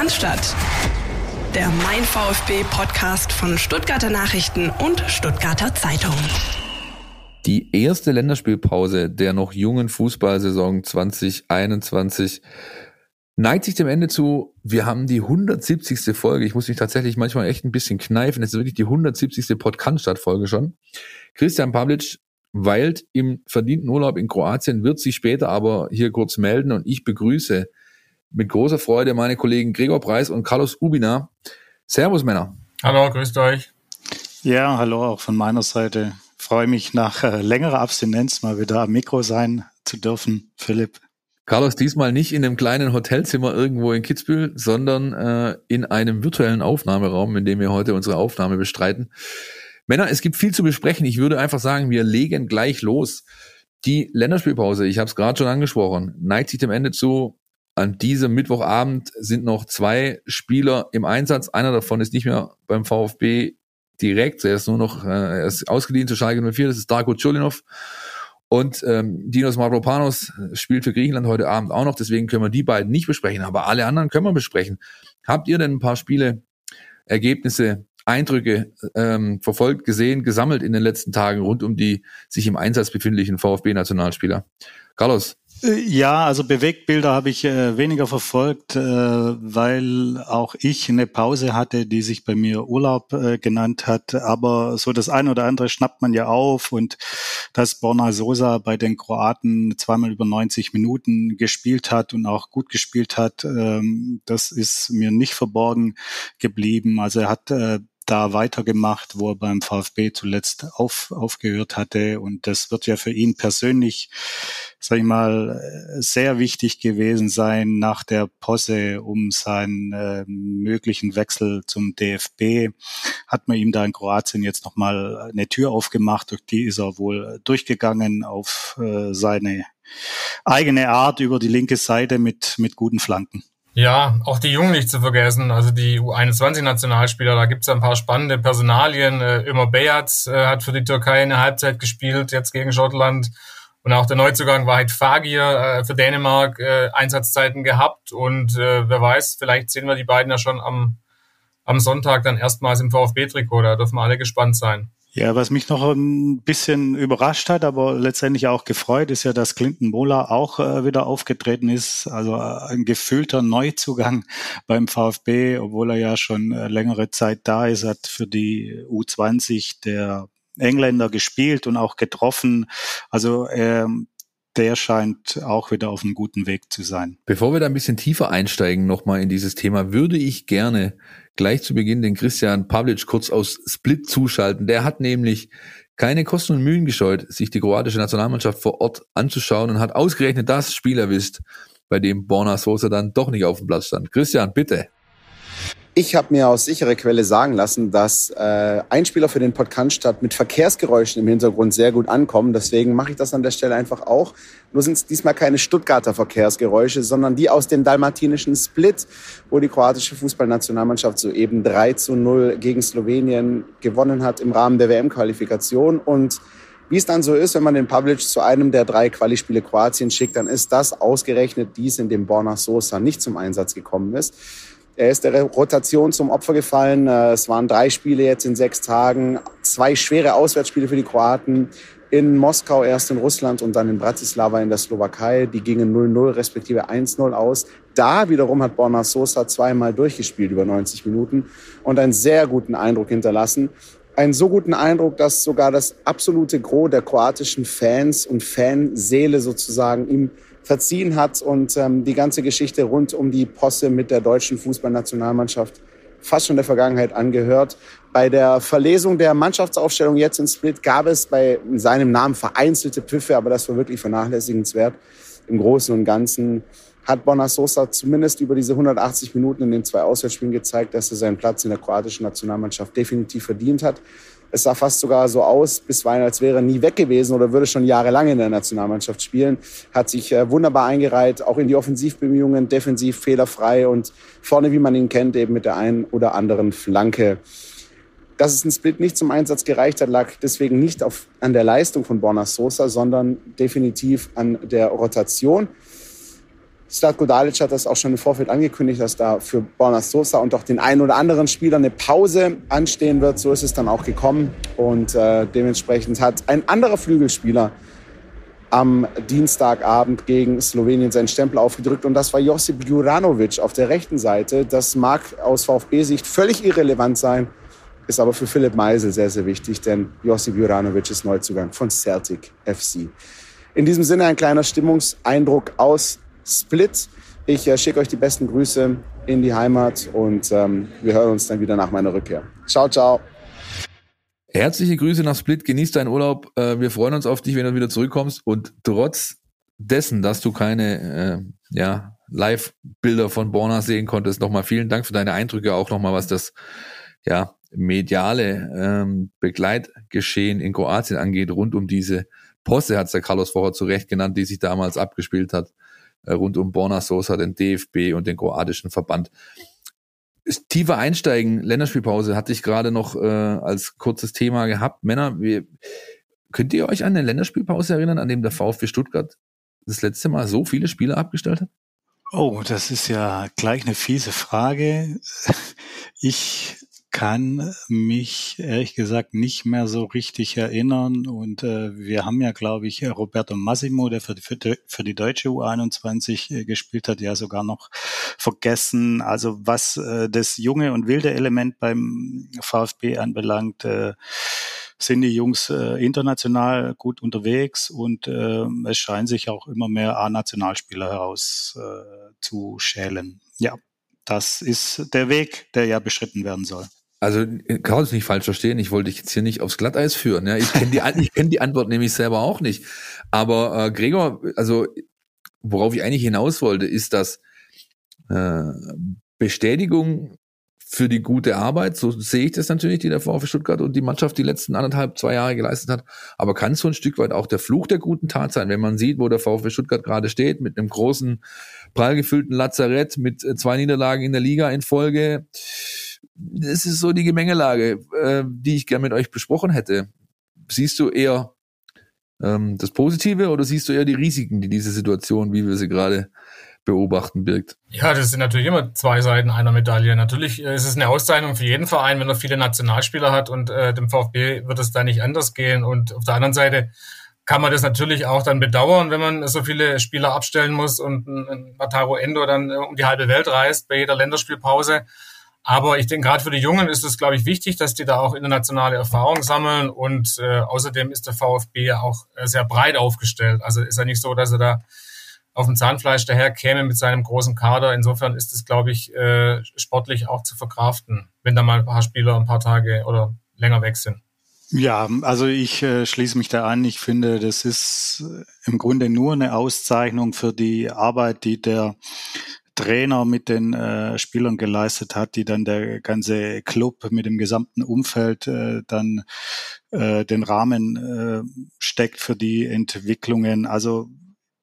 Podcast Der Mein VfB Podcast von Stuttgarter Nachrichten und Stuttgarter Zeitung. Die erste Länderspielpause der noch jungen Fußballsaison 2021 neigt sich dem Ende zu. Wir haben die 170. Folge. Ich muss mich tatsächlich manchmal echt ein bisschen kneifen. Es ist wirklich die 170. Podcast-Folge schon. Christian Pavlic weilt im verdienten Urlaub in Kroatien, wird sich später aber hier kurz melden und ich begrüße mit großer Freude meine Kollegen Gregor Preis und Carlos Ubina. Servus Männer. Hallo, grüßt euch. Ja, hallo auch von meiner Seite. freue mich nach äh, längerer Abstinenz mal wieder am Mikro sein zu dürfen, Philipp. Carlos, diesmal nicht in einem kleinen Hotelzimmer irgendwo in Kitzbühel, sondern äh, in einem virtuellen Aufnahmeraum, in dem wir heute unsere Aufnahme bestreiten. Männer, es gibt viel zu besprechen. Ich würde einfach sagen, wir legen gleich los. Die Länderspielpause, ich habe es gerade schon angesprochen, neigt sich dem Ende zu. An diesem Mittwochabend sind noch zwei Spieler im Einsatz. Einer davon ist nicht mehr beim VfB direkt. Er ist nur noch, äh, er ist ausgeliehen zu Schalke 04. Das ist Darko Chulinov. Und ähm, Dinos Mavropanos spielt für Griechenland heute Abend auch noch. Deswegen können wir die beiden nicht besprechen. Aber alle anderen können wir besprechen. Habt ihr denn ein paar Spiele, Ergebnisse, Eindrücke ähm, verfolgt, gesehen, gesammelt in den letzten Tagen rund um die sich im Einsatz befindlichen VfB-Nationalspieler? Carlos, ja, also Bewegtbilder habe ich äh, weniger verfolgt, äh, weil auch ich eine Pause hatte, die sich bei mir Urlaub äh, genannt hat. Aber so das eine oder andere schnappt man ja auf und dass Borna Sosa bei den Kroaten zweimal über 90 Minuten gespielt hat und auch gut gespielt hat, ähm, das ist mir nicht verborgen geblieben. Also er hat äh, da weitergemacht, wo er beim VfB zuletzt auf, aufgehört hatte. Und das wird ja für ihn persönlich, sag ich mal, sehr wichtig gewesen sein nach der Posse um seinen äh, möglichen Wechsel zum DFB. Hat man ihm da in Kroatien jetzt nochmal eine Tür aufgemacht, durch die ist er wohl durchgegangen auf äh, seine eigene Art über die linke Seite mit, mit guten Flanken. Ja, auch die Jungen nicht zu vergessen, also die U21-Nationalspieler, da gibt's ein paar spannende Personalien. Äh, Ömer Beyat äh, hat für die Türkei eine Halbzeit gespielt, jetzt gegen Schottland. Und auch der Neuzugang Wahid Fagir äh, für Dänemark Einsatzzeiten gehabt. Und äh, wer weiß, vielleicht sehen wir die beiden ja schon am, am Sonntag dann erstmals im VfB-Trikot. Da dürfen wir alle gespannt sein. Ja, was mich noch ein bisschen überrascht hat, aber letztendlich auch gefreut, ist ja, dass Clinton Mola auch äh, wieder aufgetreten ist. Also äh, ein gefühlter Neuzugang beim VfB, obwohl er ja schon äh, längere Zeit da ist, hat für die U20 der Engländer gespielt und auch getroffen. Also ähm, der scheint auch wieder auf einem guten Weg zu sein. Bevor wir da ein bisschen tiefer einsteigen, nochmal in dieses Thema, würde ich gerne gleich zu Beginn den Christian Pavlic kurz aus Split zuschalten. Der hat nämlich keine Kosten und Mühen gescheut, sich die kroatische Nationalmannschaft vor Ort anzuschauen und hat ausgerechnet das Spiel erwischt, bei dem Borna Sosa dann doch nicht auf dem Platz stand. Christian, bitte. Ich habe mir aus sicherer Quelle sagen lassen, dass äh, Einspieler für den Podcast mit Verkehrsgeräuschen im Hintergrund sehr gut ankommen. Deswegen mache ich das an der Stelle einfach auch. Nur sind es diesmal keine Stuttgarter Verkehrsgeräusche, sondern die aus dem dalmatinischen Split, wo die kroatische Fußballnationalmannschaft soeben 3 zu 0 gegen Slowenien gewonnen hat im Rahmen der WM-Qualifikation. Und wie es dann so ist, wenn man den Publish zu einem der drei Qualispiele Kroatien schickt, dann ist das ausgerechnet dies, in dem Borna Sosa nicht zum Einsatz gekommen ist. Er ist der Rotation zum Opfer gefallen. Äh, es waren drei Spiele jetzt in sechs Tagen, zwei schwere Auswärtsspiele für die Kroaten. In Moskau erst in Russland und dann in Bratislava in der Slowakei. Die gingen 0-0 respektive 1-0 aus. Da wiederum hat Borna Sosa zweimal durchgespielt über 90 Minuten und einen sehr guten Eindruck hinterlassen. Einen so guten Eindruck, dass sogar das absolute Gros der kroatischen Fans und Fanseele sozusagen ihm verziehen hat und ähm, die ganze Geschichte rund um die Posse mit der deutschen Fußballnationalmannschaft fast schon der Vergangenheit angehört. Bei der Verlesung der Mannschaftsaufstellung jetzt in Split gab es bei seinem Namen vereinzelte Pfiffe, aber das war wirklich vernachlässigenswert. Im Großen und Ganzen hat Bona Sosa zumindest über diese 180 Minuten in den zwei Auswärtsspielen gezeigt, dass er seinen Platz in der kroatischen Nationalmannschaft definitiv verdient hat. Es sah fast sogar so aus, bisweilen, als wäre er nie weg gewesen oder würde schon jahrelang in der Nationalmannschaft spielen. Hat sich äh, wunderbar eingereiht, auch in die Offensivbemühungen, defensiv fehlerfrei und vorne, wie man ihn kennt, eben mit der einen oder anderen Flanke. Dass es ein Split nicht zum Einsatz gereicht hat, lag deswegen nicht auf, an der Leistung von Borna Sosa, sondern definitiv an der Rotation. Slatko Dalic hat das auch schon im Vorfeld angekündigt, dass da für Borna Sosa und auch den einen oder anderen Spieler eine Pause anstehen wird. So ist es dann auch gekommen. Und äh, dementsprechend hat ein anderer Flügelspieler am Dienstagabend gegen Slowenien seinen Stempel aufgedrückt. Und das war Josip Juranovic auf der rechten Seite. Das mag aus VfB-Sicht völlig irrelevant sein, ist aber für Philipp Meisel sehr, sehr wichtig, denn Josip Juranovic ist Neuzugang von Celtic FC. In diesem Sinne ein kleiner Stimmungseindruck aus Split. Ich äh, schicke euch die besten Grüße in die Heimat und ähm, wir hören uns dann wieder nach meiner Rückkehr. Ciao, ciao. Herzliche Grüße nach Split, genieß deinen Urlaub. Äh, wir freuen uns auf dich, wenn du wieder zurückkommst. Und trotz dessen, dass du keine äh, ja, Live-Bilder von Borna sehen konntest, nochmal vielen Dank für deine Eindrücke, auch nochmal was das ja, mediale ähm, Begleitgeschehen in Kroatien angeht, rund um diese Posse, hat es der Carlos vorher zu Recht genannt, die sich damals abgespielt hat, rund um Borna Sosa, den DFB und den kroatischen Verband. Tiefer einsteigen, Länderspielpause hatte ich gerade noch äh, als kurzes Thema gehabt. Männer, wir, könnt ihr euch an eine Länderspielpause erinnern, an dem der VfB Stuttgart das letzte Mal so viele Spiele abgestellt hat? Oh, das ist ja gleich eine fiese Frage. Ich kann mich ehrlich gesagt nicht mehr so richtig erinnern. Und äh, wir haben ja, glaube ich, Roberto Massimo, der für die, für die deutsche U21 äh, gespielt hat, ja sogar noch vergessen. Also was äh, das junge und wilde Element beim VfB anbelangt, äh, sind die Jungs äh, international gut unterwegs und äh, es scheinen sich auch immer mehr A-Nationalspieler heraus äh. Ja, das ist der Weg, der ja beschritten werden soll. Also kann es nicht falsch verstehen. Ich wollte dich jetzt hier nicht aufs Glatteis führen. Ja, ich kenne die, ich kenn die Antwort nämlich selber auch nicht. Aber äh, Gregor, also worauf ich eigentlich hinaus wollte, ist, dass äh, Bestätigung für die gute Arbeit, so sehe ich das natürlich, die der VfB Stuttgart und die Mannschaft die letzten anderthalb, zwei Jahre geleistet hat. Aber kann so ein Stück weit auch der Fluch der guten Tat sein, wenn man sieht, wo der VfB Stuttgart gerade steht, mit einem großen, prall gefüllten Lazarett, mit äh, zwei Niederlagen in der Liga in Folge das ist so die Gemengelage, äh, die ich gerne mit euch besprochen hätte. Siehst du eher ähm, das Positive oder siehst du eher die Risiken, die diese Situation, wie wir sie gerade beobachten, birgt? Ja, das sind natürlich immer zwei Seiten einer Medaille. Natürlich ist es eine Auszeichnung für jeden Verein, wenn er viele Nationalspieler hat und äh, dem VfB wird es da nicht anders gehen. Und auf der anderen Seite kann man das natürlich auch dann bedauern, wenn man so viele Spieler abstellen muss und ein Mataro Endo dann äh, um die halbe Welt reist bei jeder Länderspielpause. Aber ich denke, gerade für die Jungen ist es, glaube ich, wichtig, dass die da auch internationale Erfahrung sammeln. Und äh, außerdem ist der VfB ja auch äh, sehr breit aufgestellt. Also ist ja nicht so, dass er da auf dem Zahnfleisch daher käme mit seinem großen Kader. Insofern ist es, glaube ich, äh, sportlich auch zu verkraften, wenn da mal ein paar Spieler ein paar Tage oder länger weg sind. Ja, also ich äh, schließe mich da an. Ich finde, das ist im Grunde nur eine Auszeichnung für die Arbeit, die der Trainer mit den äh, Spielern geleistet hat, die dann der ganze Club mit dem gesamten Umfeld äh, dann äh, den Rahmen äh, steckt für die Entwicklungen. Also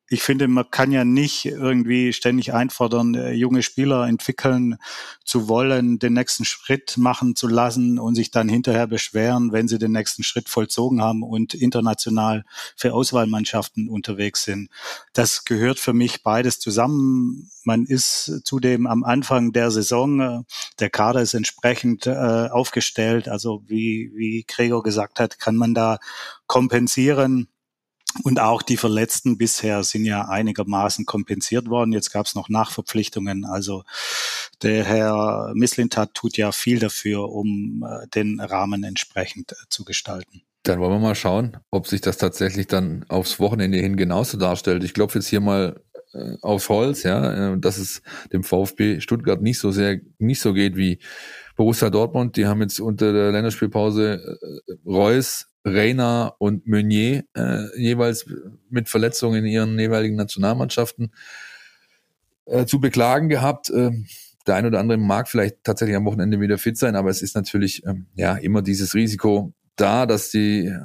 ich finde, man kann ja nicht irgendwie ständig einfordern, äh, junge Spieler entwickeln zu wollen, den nächsten Schritt machen zu lassen und sich dann hinterher beschweren, wenn sie den nächsten Schritt vollzogen haben und international für Auswahlmannschaften unterwegs sind. Das gehört für mich beides zusammen. Man ist zudem am Anfang der Saison, äh, der Kader ist entsprechend äh, aufgestellt. Also wie, wie Gregor gesagt hat, kann man da kompensieren und auch die Verletzten bisher sind ja einigermaßen kompensiert worden. Jetzt gab es noch Nachverpflichtungen. Also der Herr Misslintat tut ja viel dafür, um äh, den Rahmen entsprechend äh, zu gestalten. Dann wollen wir mal schauen, ob sich das tatsächlich dann aufs Wochenende hin genauso darstellt. Ich klopfe jetzt hier mal äh, aufs Holz, ja, dass es dem VfB Stuttgart nicht so sehr, nicht so geht wie Borussia Dortmund. Die haben jetzt unter der Länderspielpause Reus, Reina und Meunier äh, jeweils mit Verletzungen in ihren jeweiligen Nationalmannschaften äh, zu beklagen gehabt. Ähm, der ein oder andere mag vielleicht tatsächlich am Wochenende wieder fit sein, aber es ist natürlich ähm, ja immer dieses Risiko da, dass die äh,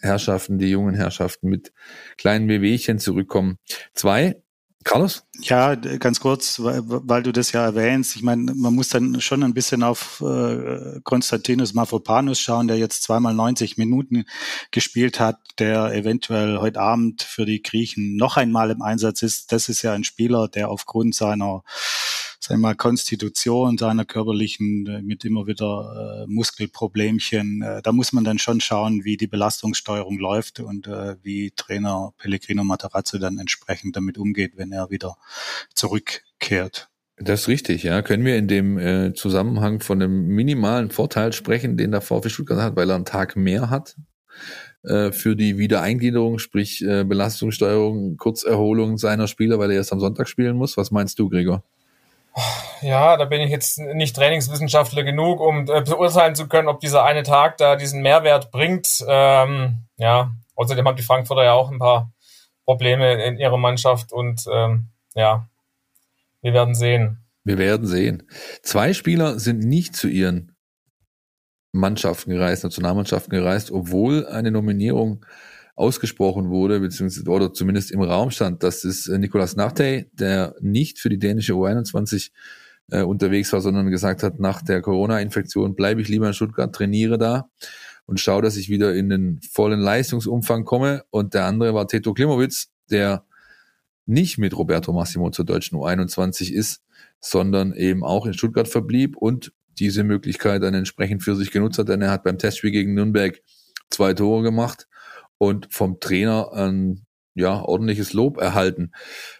Herrschaften, die jungen Herrschaften mit kleinen Wehwehchen zurückkommen. Zwei Carlos? Ja, ganz kurz, weil, du das ja erwähnst. Ich meine, man muss dann schon ein bisschen auf äh, Konstantinos Mafropanos schauen, der jetzt zweimal 90 Minuten gespielt hat, der eventuell heute Abend für die Griechen noch einmal im Einsatz ist. Das ist ja ein Spieler, der aufgrund seiner sagen mal, Konstitution seiner körperlichen äh, mit immer wieder äh, Muskelproblemchen. Äh, da muss man dann schon schauen, wie die Belastungssteuerung läuft und äh, wie Trainer Pellegrino Matarazzo dann entsprechend damit umgeht, wenn er wieder zurückkehrt. Das ist richtig, ja. Können wir in dem äh, Zusammenhang von einem minimalen Vorteil sprechen, den der VfB Stuttgart hat, weil er einen Tag mehr hat äh, für die Wiedereingliederung, sprich äh, Belastungssteuerung, Kurzerholung seiner Spieler, weil er erst am Sonntag spielen muss. Was meinst du, Gregor? Ja, da bin ich jetzt nicht Trainingswissenschaftler genug, um äh, beurteilen zu können, ob dieser eine Tag da diesen Mehrwert bringt. Ähm, ja, außerdem haben die Frankfurter ja auch ein paar Probleme in ihrer Mannschaft und ähm, ja, wir werden sehen. Wir werden sehen. Zwei Spieler sind nicht zu ihren Mannschaften gereist, Nationalmannschaften gereist, obwohl eine Nominierung ausgesprochen wurde, beziehungsweise oder zumindest im Raum stand, das ist äh, Nicolas Nachtey, der nicht für die dänische U21 äh, unterwegs war, sondern gesagt hat, nach der Corona-Infektion bleibe ich lieber in Stuttgart, trainiere da und schaue, dass ich wieder in den vollen Leistungsumfang komme. Und der andere war Teto Klimowitz, der nicht mit Roberto Massimo zur deutschen U21 ist, sondern eben auch in Stuttgart verblieb und diese Möglichkeit dann entsprechend für sich genutzt hat, denn er hat beim Testspiel gegen Nürnberg zwei Tore gemacht und vom Trainer ein ja, ordentliches Lob erhalten.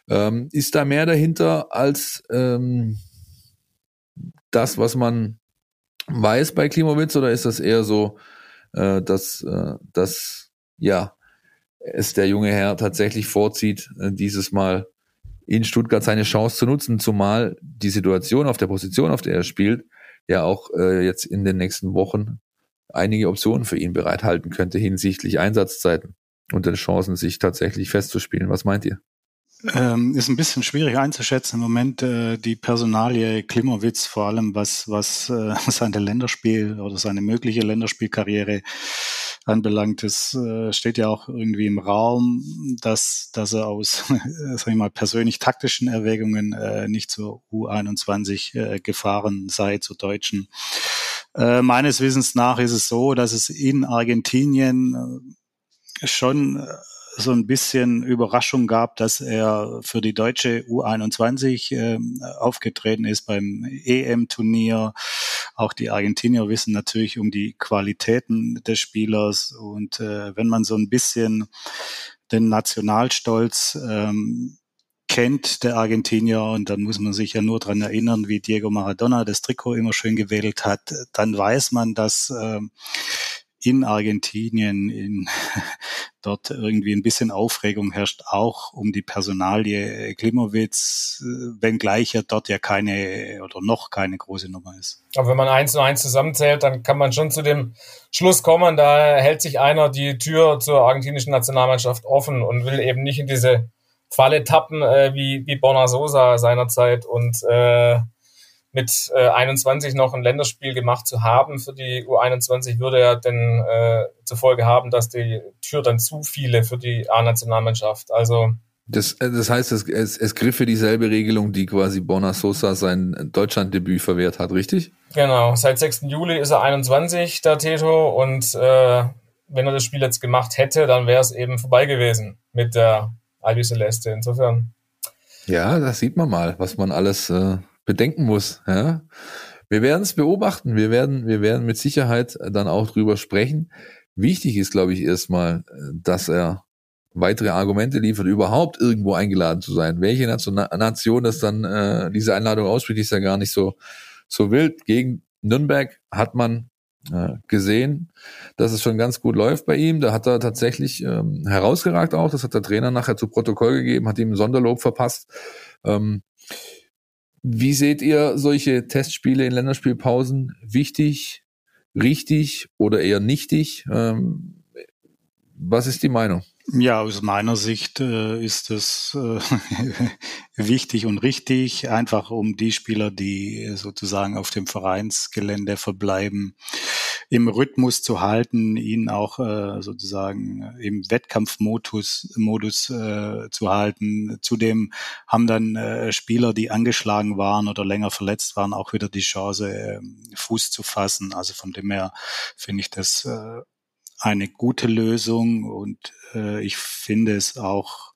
Ähm, ist da mehr dahinter als ähm, das, was man weiß bei Klimowitz oder ist das eher so, äh, dass, äh, dass ja, es der junge Herr tatsächlich vorzieht, äh, dieses Mal in Stuttgart seine Chance zu nutzen, zumal die Situation auf der Position, auf der er spielt, ja auch äh, jetzt in den nächsten Wochen einige Optionen für ihn bereithalten könnte hinsichtlich Einsatzzeiten und den Chancen, sich tatsächlich festzuspielen. Was meint ihr? Ähm, ist ein bisschen schwierig einzuschätzen im Moment äh, die Personalie Klimowitz, vor allem was, was äh, seine Länderspiel oder seine mögliche Länderspielkarriere anbelangt. Es äh, steht ja auch irgendwie im Raum, dass, dass er aus sag ich mal, persönlich taktischen Erwägungen äh, nicht zur U21 äh, gefahren sei, zur deutschen. Äh, meines Wissens nach ist es so, dass es in Argentinien äh, schon äh, so ein bisschen Überraschung gab, dass er für die deutsche U21 äh, aufgetreten ist beim EM-Turnier. Auch die Argentinier wissen natürlich um die Qualitäten des Spielers und äh, wenn man so ein bisschen den Nationalstolz ähm, kennt, der Argentinier, und dann muss man sich ja nur dran erinnern, wie Diego Maradona das Trikot immer schön gewählt hat, dann weiß man, dass äh, in Argentinien in, dort irgendwie ein bisschen Aufregung herrscht, auch um die Personalie Klimowitz, wenngleich er dort ja keine oder noch keine große Nummer ist. Aber wenn man eins und eins zusammenzählt, dann kann man schon zu dem Schluss kommen, da hält sich einer die Tür zur argentinischen Nationalmannschaft offen und will eben nicht in diese Falle tappen, äh, wie, wie Borna Sosa seinerzeit und äh, mit äh, 21 noch ein Länderspiel gemacht zu haben für die U21, würde er denn äh, zur Folge haben, dass die Tür dann zu viele für die A-Nationalmannschaft. Also das, äh, das heißt, es, es, es griff für dieselbe Regelung, die quasi Borna Sosa sein Deutschlanddebüt verwehrt hat, richtig? Genau, seit 6. Juli ist er 21, der Teto, und äh, wenn er das Spiel jetzt gemacht hätte, dann wäre es eben vorbei gewesen mit der Albi Celeste. Insofern. Ja, das sieht man mal, was man alles äh, bedenken muss. Ja? Wir werden es beobachten. Wir werden, wir werden mit Sicherheit dann auch drüber sprechen. Wichtig ist, glaube ich, erstmal, dass er weitere Argumente liefert, überhaupt irgendwo eingeladen zu sein. Welche Nation, Nation das dann äh, diese Einladung ausspricht, ist ja gar nicht so, so wild. Gegen Nürnberg hat man äh, gesehen, dass es schon ganz gut läuft bei ihm. Da hat er tatsächlich ähm, herausgeragt auch. Das hat der Trainer nachher zu Protokoll gegeben, hat ihm Sonderlob verpasst. Ähm, wie seht ihr solche Testspiele in Länderspielpausen? Wichtig, richtig oder eher nichtig? Ähm, was ist die Meinung? Ja, aus meiner Sicht äh, ist es äh, wichtig und richtig, einfach um die Spieler, die sozusagen auf dem Vereinsgelände verbleiben, im Rhythmus zu halten, ihn auch äh, sozusagen im Wettkampfmodus Modus, äh, zu halten. Zudem haben dann äh, Spieler, die angeschlagen waren oder länger verletzt waren, auch wieder die Chance, äh, Fuß zu fassen. Also von dem her finde ich das äh, eine gute Lösung und äh, ich finde es auch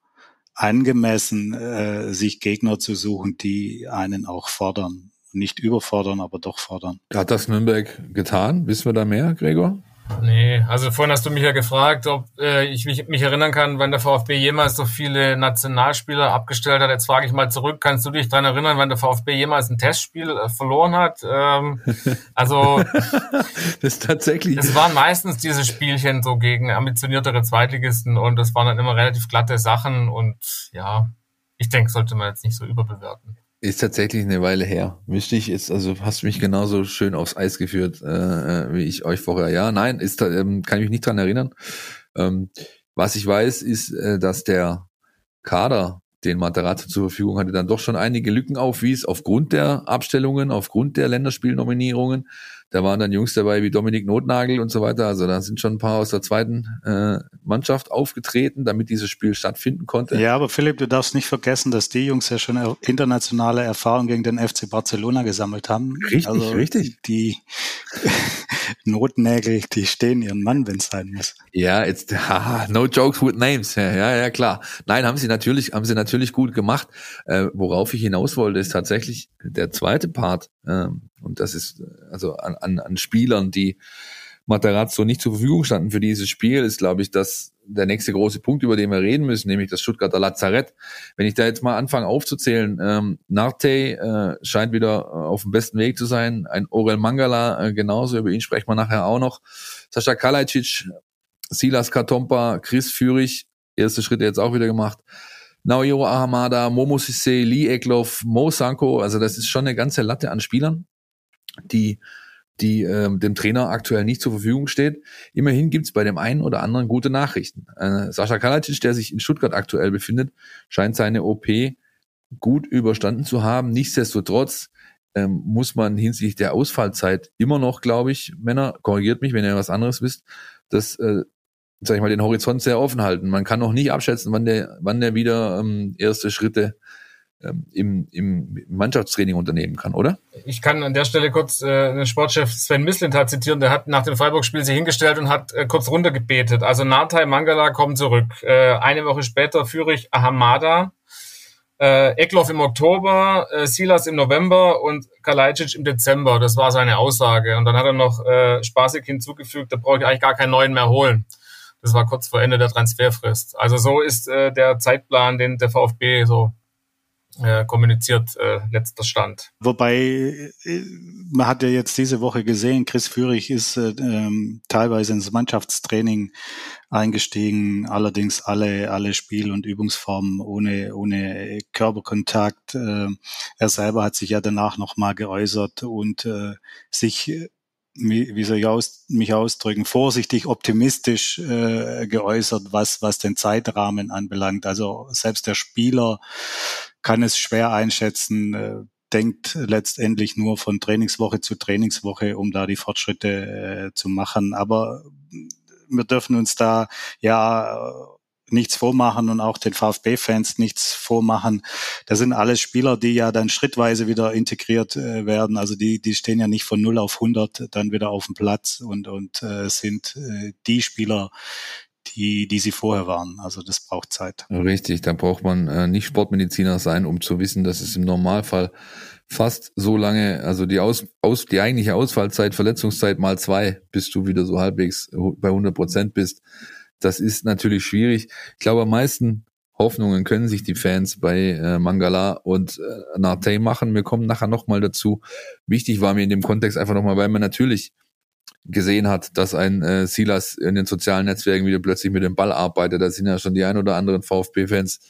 angemessen, äh, sich Gegner zu suchen, die einen auch fordern. Nicht überfordern, aber doch fordern. Hat das Nürnberg getan? Wissen wir da mehr, Gregor? Nee, also vorhin hast du mich ja gefragt, ob äh, ich mich, mich erinnern kann, wann der VfB jemals so viele Nationalspieler abgestellt hat. Jetzt frage ich mal zurück, kannst du dich daran erinnern, wann der VfB jemals ein Testspiel äh, verloren hat? Ähm, also das ist tatsächlich. Es waren meistens diese Spielchen so gegen ambitioniertere Zweitligisten und das waren dann immer relativ glatte Sachen und ja, ich denke, sollte man jetzt nicht so überbewerten. Ist tatsächlich eine Weile her. Müsste ich jetzt, also hast du mich genauso schön aufs Eis geführt, äh, äh, wie ich euch vorher. Ja, nein, ist, ähm, kann ich mich nicht dran erinnern. Ähm, was ich weiß, ist, äh, dass der Kader, den Materazzo zur Verfügung hatte, dann doch schon einige Lücken aufwies, aufgrund der Abstellungen, aufgrund der Länderspielnominierungen. Da waren dann Jungs dabei wie Dominik Notnagel und so weiter. Also da sind schon ein paar aus der zweiten äh, Mannschaft aufgetreten, damit dieses Spiel stattfinden konnte. Ja, aber Philipp, du darfst nicht vergessen, dass die Jungs ja schon internationale Erfahrung gegen den FC Barcelona gesammelt haben. Richtig, also richtig. Die Notnägel, die stehen ihren Mann, wenn es sein muss. Ja, jetzt haha, no jokes with names. Ja, ja, ja, klar. Nein, haben sie natürlich, haben sie natürlich gut gemacht. Äh, worauf ich hinaus wollte, ist tatsächlich der zweite Part. Ähm, und das ist also an, an, an Spielern, die Materazzo nicht zur Verfügung standen für dieses Spiel, ist, glaube ich, das der nächste große Punkt, über den wir reden müssen, nämlich das Stuttgarter Lazarett. Wenn ich da jetzt mal anfange aufzuzählen, ähm, Narte äh, scheint wieder äh, auf dem besten Weg zu sein, ein Orel Mangala äh, genauso, über ihn sprechen wir nachher auch noch. Sascha Kalajdzic, Silas Katompa, Chris Führig, erste Schritte jetzt auch wieder gemacht. Naoyo Ahamada, Momo Sisse, Lee Eklov, Mo Sanko, also das ist schon eine ganze Latte an Spielern, die die ähm, dem Trainer aktuell nicht zur Verfügung steht. Immerhin gibt's bei dem einen oder anderen gute Nachrichten. Äh, Sascha Kalacic, der sich in Stuttgart aktuell befindet, scheint seine OP gut überstanden zu haben. Nichtsdestotrotz ähm, muss man hinsichtlich der Ausfallzeit immer noch, glaube ich, Männer, korrigiert mich, wenn ihr was anderes wisst, das, äh, sag ich mal, den Horizont sehr offen halten. Man kann noch nicht abschätzen, wann der, wann der wieder ähm, erste Schritte im, im Mannschaftstraining unternehmen kann, oder? Ich kann an der Stelle kurz äh, den Sportchef Sven Mislintat zitieren, der hat nach dem Freiburg-Spiel sich hingestellt und hat äh, kurz runtergebetet. Also Natai Mangala kommt zurück. Äh, eine Woche später führe ich Ahamada, äh, Eklov im Oktober, äh, Silas im November und Kalajdzic im Dezember. Das war seine Aussage. Und dann hat er noch äh, spaßig hinzugefügt, da brauche ich eigentlich gar keinen neuen mehr holen. Das war kurz vor Ende der Transferfrist. Also so ist äh, der Zeitplan, den der VfB so äh, kommuniziert, äh, letzter Stand. Wobei, äh, man hat ja jetzt diese Woche gesehen, Chris Führig ist äh, ähm, teilweise ins Mannschaftstraining eingestiegen, allerdings alle, alle Spiel- und Übungsformen ohne, ohne Körperkontakt. Äh, er selber hat sich ja danach nochmal geäußert und äh, sich wie soll ich aus, mich ausdrücken, vorsichtig optimistisch äh, geäußert, was, was den Zeitrahmen anbelangt. Also selbst der Spieler kann es schwer einschätzen, äh, denkt letztendlich nur von Trainingswoche zu Trainingswoche, um da die Fortschritte äh, zu machen. Aber wir dürfen uns da ja nichts vormachen und auch den VfB-Fans nichts vormachen. Das sind alles Spieler, die ja dann schrittweise wieder integriert äh, werden. Also die, die stehen ja nicht von 0 auf 100 dann wieder auf dem Platz und, und äh, sind äh, die Spieler, die, die sie vorher waren. Also das braucht Zeit. Richtig, da braucht man äh, nicht Sportmediziner sein, um zu wissen, dass es im Normalfall fast so lange, also die aus, aus die eigentliche Ausfallzeit, Verletzungszeit mal zwei, bis du wieder so halbwegs bei 100 Prozent bist. Das ist natürlich schwierig. Ich glaube, am meisten Hoffnungen können sich die Fans bei äh, Mangala und äh, Narte machen. Wir kommen nachher nochmal dazu. Wichtig war mir in dem Kontext einfach nochmal, weil man natürlich gesehen hat, dass ein äh, Silas in den sozialen Netzwerken wieder plötzlich mit dem Ball arbeitet. Da sind ja schon die ein oder anderen VfB-Fans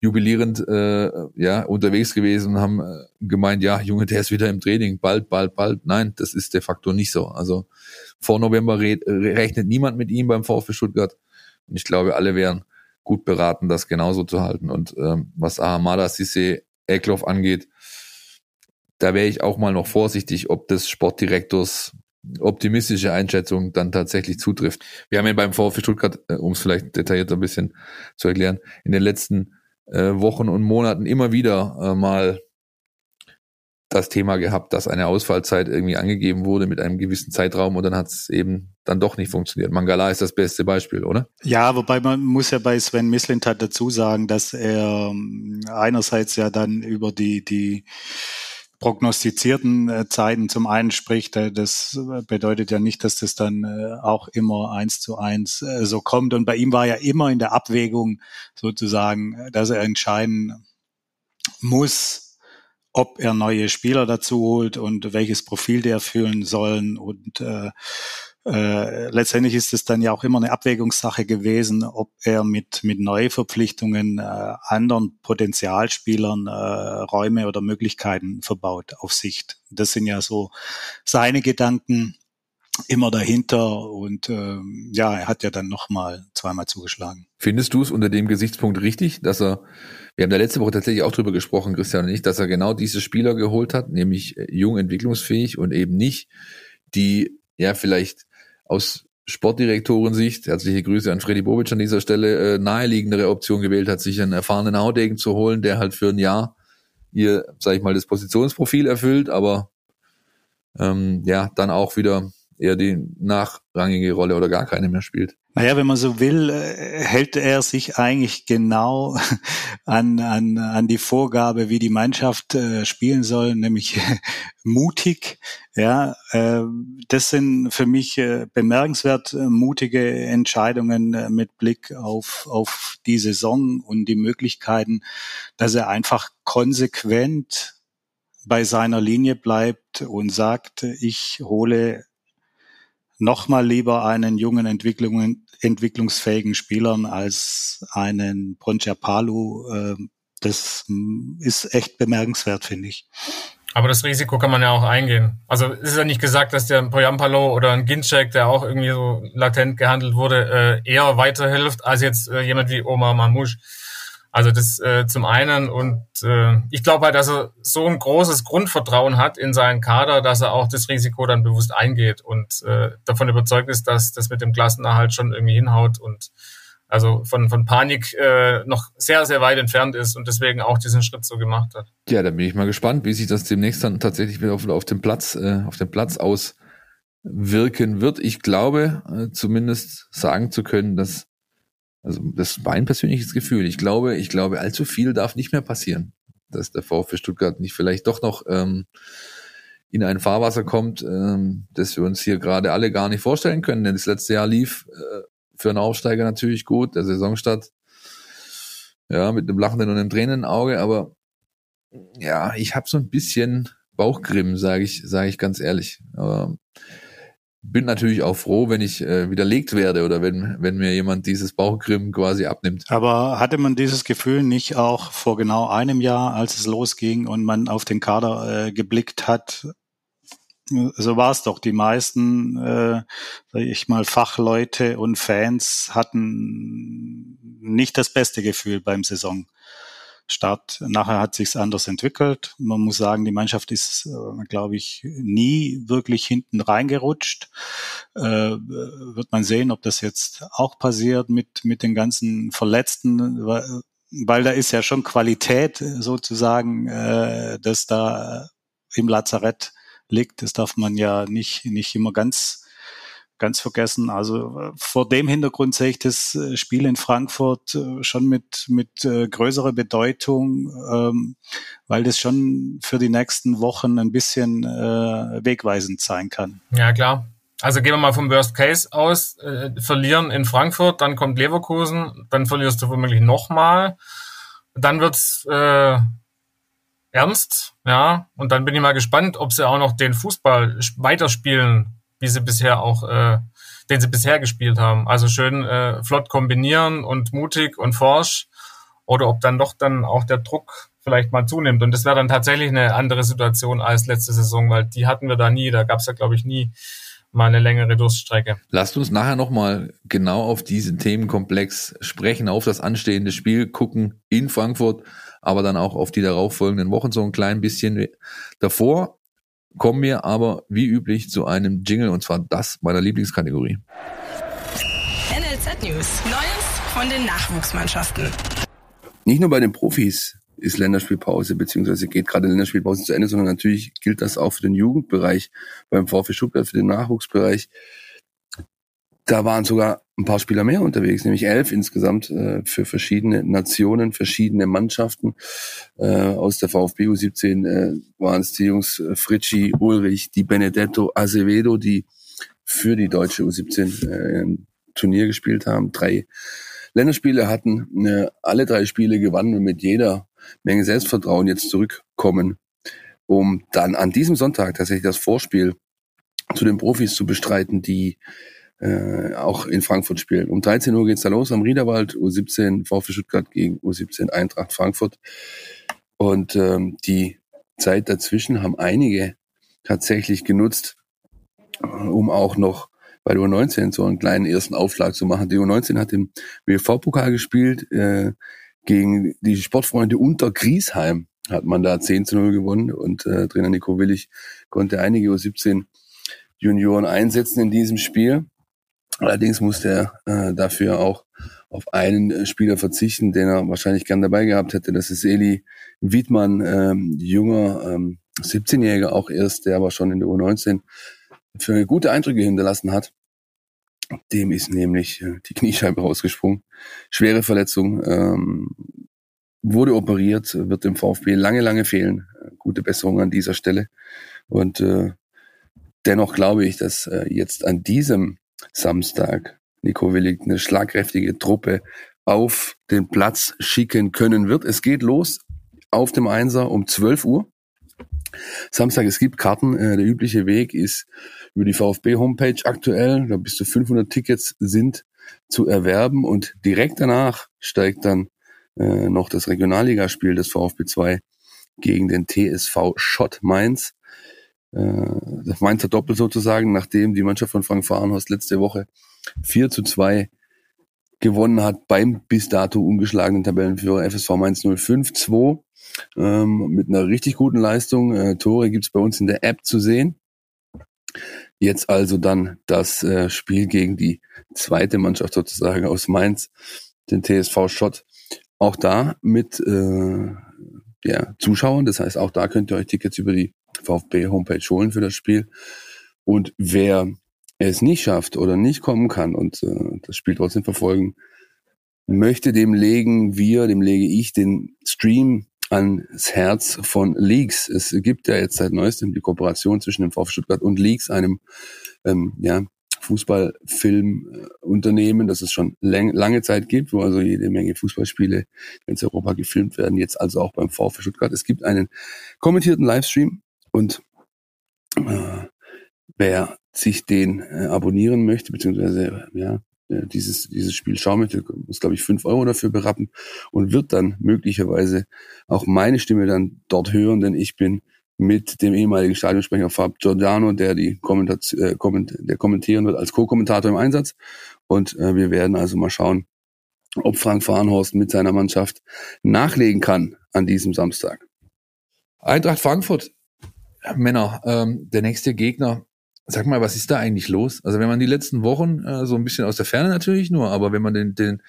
jubilierend äh, ja unterwegs gewesen und haben äh, gemeint, ja, Junge, der ist wieder im Training, bald, bald, bald. Nein, das ist de facto nicht so. Also vor November re rechnet niemand mit ihm beim VfB Stuttgart. Und ich glaube, alle wären gut beraten, das genauso zu halten. Und ähm, was Ahamada Sisse Eklov angeht, da wäre ich auch mal noch vorsichtig, ob des Sportdirektors optimistische Einschätzung dann tatsächlich zutrifft. Wir haben ja beim VfB Stuttgart, äh, um es vielleicht detaillierter ein bisschen zu erklären, in den letzten äh, Wochen und Monaten immer wieder äh, mal das Thema gehabt, dass eine Ausfallzeit irgendwie angegeben wurde mit einem gewissen Zeitraum und dann hat es eben dann doch nicht funktioniert. Mangala ist das beste Beispiel, oder? Ja, wobei man muss ja bei Sven Mislintat dazu sagen, dass er ähm, einerseits ja dann über die, die prognostizierten äh, Zeiten zum einen spricht. Äh, das bedeutet ja nicht, dass das dann äh, auch immer eins zu eins so kommt. Und bei ihm war ja immer in der Abwägung sozusagen, dass er entscheiden muss, ob er neue Spieler dazu holt und welches Profil der erfüllen sollen und äh, äh, letztendlich ist es dann ja auch immer eine Abwägungssache gewesen, ob er mit, mit Neuverpflichtungen äh, anderen Potenzialspielern äh, Räume oder Möglichkeiten verbaut auf Sicht. Das sind ja so seine Gedanken immer dahinter und äh, ja, er hat ja dann nochmal zweimal zugeschlagen. Findest du es unter dem Gesichtspunkt richtig, dass er, wir haben da letzte Woche tatsächlich auch drüber gesprochen, Christian und ich, dass er genau diese Spieler geholt hat, nämlich äh, jung entwicklungsfähig und eben nicht die ja vielleicht aus Sportdirektorensicht, herzliche Grüße an Freddy Bobic an dieser Stelle, äh, naheliegendere Option gewählt hat, sich einen erfahrenen Haudegen zu holen, der halt für ein Jahr ihr, sag ich mal, das Positionsprofil erfüllt, aber ähm, ja, dann auch wieder eher die nachrangige Rolle oder gar keine mehr spielt. Naja, wenn man so will, äh, hält er sich eigentlich genau an, an, an die Vorgabe, wie die Mannschaft äh, spielen soll, nämlich mutig. Ja, äh, das sind für mich bemerkenswert mutige Entscheidungen mit Blick auf, auf die Saison und die Möglichkeiten, dass er einfach konsequent bei seiner Linie bleibt und sagt, ich hole nochmal lieber einen jungen Entwicklungen, entwicklungsfähigen Spielern als einen Ponchapalu. Äh, das ist echt bemerkenswert, finde ich. Aber das Risiko kann man ja auch eingehen. Also es ist ja nicht gesagt, dass der Poyampalo oder ein Ginczek, der auch irgendwie so latent gehandelt wurde, äh, eher weiterhilft als jetzt äh, jemand wie Omar Mamouche. Also das äh, zum einen und äh, ich glaube halt, dass er so ein großes Grundvertrauen hat in seinen Kader, dass er auch das Risiko dann bewusst eingeht und äh, davon überzeugt ist, dass das mit dem Klassenerhalt schon irgendwie hinhaut und also von, von Panik äh, noch sehr, sehr weit entfernt ist und deswegen auch diesen Schritt so gemacht hat. Ja, da bin ich mal gespannt, wie sich das demnächst dann tatsächlich wieder auf, auf dem Platz, äh, auf dem Platz auswirken wird. Ich glaube, äh, zumindest sagen zu können, dass also das war ein persönliches Gefühl. Ich glaube, ich glaube, allzu viel darf nicht mehr passieren, dass der VfB Stuttgart nicht vielleicht doch noch ähm, in ein Fahrwasser kommt, ähm, das wir uns hier gerade alle gar nicht vorstellen können. Denn das letzte Jahr lief äh, für einen Aufsteiger natürlich gut, der Saisonstart ja mit einem lachenden und einem tränenden Auge, aber ja, ich habe so ein bisschen Bauchgrimm, sage ich, sage ich ganz ehrlich. Aber bin natürlich auch froh, wenn ich äh, widerlegt werde oder wenn, wenn mir jemand dieses Bauchgrimm quasi abnimmt. Aber hatte man dieses Gefühl nicht auch vor genau einem Jahr, als es losging und man auf den Kader äh, geblickt hat? So war es doch. Die meisten, äh, sag ich mal, Fachleute und Fans hatten nicht das beste Gefühl beim Saison. Start. Nachher hat sich's anders entwickelt. Man muss sagen, die Mannschaft ist, äh, glaube ich, nie wirklich hinten reingerutscht. Äh, wird man sehen, ob das jetzt auch passiert mit, mit den ganzen Verletzten, weil, da ist ja schon Qualität sozusagen, äh, dass da im Lazarett liegt. Das darf man ja nicht, nicht immer ganz ganz vergessen. Also äh, vor dem Hintergrund sehe ich das äh, Spiel in Frankfurt äh, schon mit, mit größerer Bedeutung, ähm, weil das schon für die nächsten Wochen ein bisschen äh, wegweisend sein kann. Ja, klar. Also gehen wir mal vom Worst Case aus. Äh, verlieren in Frankfurt, dann kommt Leverkusen, dann verlierst du womöglich nochmal. Dann wird's äh, ernst, ja. Und dann bin ich mal gespannt, ob sie auch noch den Fußball weiterspielen wie sie bisher auch, äh, den sie bisher gespielt haben. Also schön äh, flott kombinieren und mutig und forsch. Oder ob dann doch dann auch der Druck vielleicht mal zunimmt. Und das wäre dann tatsächlich eine andere Situation als letzte Saison, weil die hatten wir da nie. Da gab es ja, glaube ich, nie mal eine längere Durststrecke. Lasst uns nachher nochmal genau auf diesen Themenkomplex sprechen, auf das anstehende Spiel gucken in Frankfurt, aber dann auch auf die darauffolgenden Wochen so ein klein bisschen davor kommen wir aber wie üblich zu einem Jingle und zwar das meiner Lieblingskategorie. NLZ News. Neues von den Nachwuchsmannschaften. Nicht nur bei den Profis ist Länderspielpause, beziehungsweise geht gerade Länderspielpause zu Ende, sondern natürlich gilt das auch für den Jugendbereich beim VfB Stuttgart, für den Nachwuchsbereich. Da waren sogar ein paar Spieler mehr unterwegs, nämlich elf insgesamt äh, für verschiedene Nationen, verschiedene Mannschaften. Äh, aus der VfB U17 äh, waren es die Jungs äh, Fritschi, Ulrich, die Benedetto, Azevedo, die für die deutsche U17 äh, im Turnier gespielt haben. Drei Länderspiele hatten, äh, alle drei Spiele gewannen und mit jeder Menge Selbstvertrauen jetzt zurückkommen, um dann an diesem Sonntag tatsächlich das Vorspiel zu den Profis zu bestreiten, die äh, auch in Frankfurt spielen. Um 13 Uhr geht's da los am Riederwald, U17 VfB Stuttgart gegen U17 Eintracht Frankfurt. Und ähm, die Zeit dazwischen haben einige tatsächlich genutzt, um auch noch bei der U19 so einen kleinen ersten Aufschlag zu machen. Die U19 hat im WV-Pokal gespielt äh, gegen die Sportfreunde unter Griesheim hat man da 10 zu 0 gewonnen und äh, Trainer Nico Willig konnte einige U17 Junioren einsetzen in diesem Spiel. Allerdings musste er äh, dafür auch auf einen äh, Spieler verzichten, den er wahrscheinlich gern dabei gehabt hätte. Das ist Eli Wiedmann, ähm, junger ähm, 17-Jähriger auch erst, der aber schon in der U19 für gute Eindrücke hinterlassen hat. Dem ist nämlich äh, die Kniescheibe rausgesprungen. Schwere Verletzung, ähm, wurde operiert, wird dem VfB lange, lange fehlen. Gute Besserung an dieser Stelle. Und äh, dennoch glaube ich, dass äh, jetzt an diesem Samstag Nico Willig eine schlagkräftige Truppe auf den Platz schicken können wird. Es geht los auf dem Einser um 12 Uhr. Samstag, es gibt Karten. Äh, der übliche Weg ist über die VfB-Homepage aktuell. Da bis zu 500 Tickets sind zu erwerben und direkt danach steigt dann äh, noch das Regionalligaspiel des VfB 2 gegen den TSV Schott Mainz äh, Mainzer Doppel sozusagen, nachdem die Mannschaft von Frank Fahrenhorst letzte Woche 4 zu 2 gewonnen hat beim bis dato ungeschlagenen Tabellenführer FSV Mainz 05-2 ähm, mit einer richtig guten Leistung. Äh, Tore gibt's bei uns in der App zu sehen. Jetzt also dann das äh, Spiel gegen die zweite Mannschaft sozusagen aus Mainz, den TSV Schott. Auch da mit äh, ja, Zuschauern. Das heißt, auch da könnt ihr euch Tickets über die VfB-Homepage holen für das Spiel. Und wer es nicht schafft oder nicht kommen kann und äh, das Spiel trotzdem verfolgen möchte, dem legen wir, dem lege ich den Stream ans Herz von Leaks. Es gibt ja jetzt seit neuestem die Kooperation zwischen dem VfB Stuttgart und Leaks, einem ähm, ja, Fußballfilmunternehmen, das es schon lange Zeit gibt, wo also jede Menge Fußballspiele in Europa gefilmt werden, jetzt also auch beim VfB Stuttgart. Es gibt einen kommentierten Livestream und äh, wer sich den äh, abonnieren möchte, beziehungsweise ja, äh, dieses, dieses Spiel schauen möchte, muss, glaube ich, fünf Euro dafür berappen und wird dann möglicherweise auch meine Stimme dann dort hören, denn ich bin mit dem ehemaligen Stadionsprecher Fab Giordano, der die Kommentation, äh, komment, der kommentieren wird als Co-Kommentator im Einsatz. Und äh, wir werden also mal schauen, ob Frank Fahrenhorst mit seiner Mannschaft nachlegen kann an diesem Samstag. Eintracht Frankfurt Männer, ähm, der nächste Gegner, sag mal, was ist da eigentlich los? Also wenn man die letzten Wochen äh, so ein bisschen aus der Ferne natürlich nur, aber wenn man den, den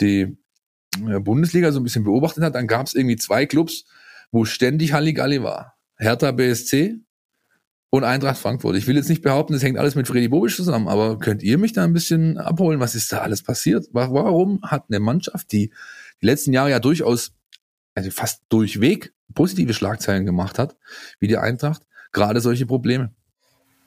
die äh, Bundesliga so ein bisschen beobachtet hat, dann gab es irgendwie zwei Clubs, wo ständig Halligalli war. Hertha BSC und Eintracht Frankfurt. Ich will jetzt nicht behaupten, das hängt alles mit Freddy Bobisch zusammen, aber könnt ihr mich da ein bisschen abholen? Was ist da alles passiert? Warum hat eine Mannschaft, die die letzten Jahre ja durchaus, also fast durchweg positive Schlagzeilen gemacht hat, wie die Eintracht, gerade solche Probleme.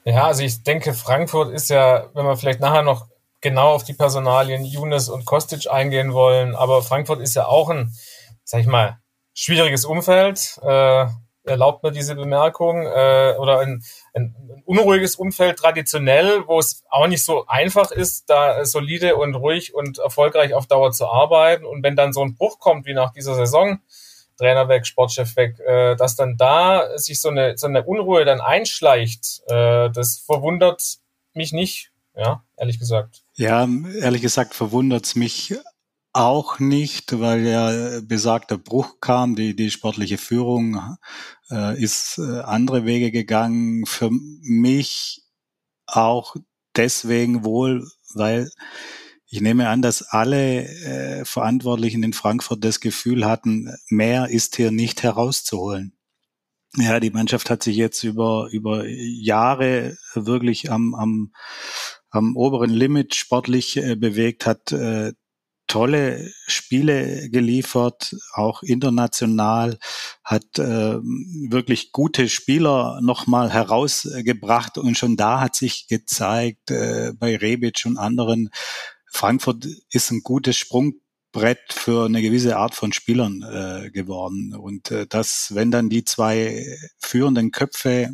Ja, also ich denke, Frankfurt ist ja, wenn wir vielleicht nachher noch genau auf die Personalien Younes und Kostic eingehen wollen, aber Frankfurt ist ja auch ein, sag ich mal, schwieriges Umfeld. Äh, erlaubt mir diese Bemerkung, äh, oder ein, ein, ein unruhiges Umfeld traditionell, wo es auch nicht so einfach ist, da solide und ruhig und erfolgreich auf Dauer zu arbeiten. Und wenn dann so ein Bruch kommt wie nach dieser Saison, Trainer weg, Sportchef weg, äh, dass dann da sich so eine, so eine Unruhe dann einschleicht, äh, das verwundert mich nicht, ja, ehrlich gesagt. Ja, ehrlich gesagt verwundert's mich auch nicht, weil ja besagter Bruch kam. Die, die sportliche Führung äh, ist äh, andere Wege gegangen. Für mich auch deswegen wohl, weil ich nehme an, dass alle äh, Verantwortlichen in Frankfurt das Gefühl hatten, mehr ist hier nicht herauszuholen. Ja, die Mannschaft hat sich jetzt über, über Jahre wirklich am, am, am oberen Limit sportlich äh, bewegt, hat äh, tolle Spiele geliefert, auch international, hat äh, wirklich gute Spieler nochmal herausgebracht und schon da hat sich gezeigt, äh, bei Rebic und anderen, Frankfurt ist ein gutes Sprungbrett für eine gewisse Art von Spielern äh, geworden. Und äh, das, wenn dann die zwei führenden Köpfe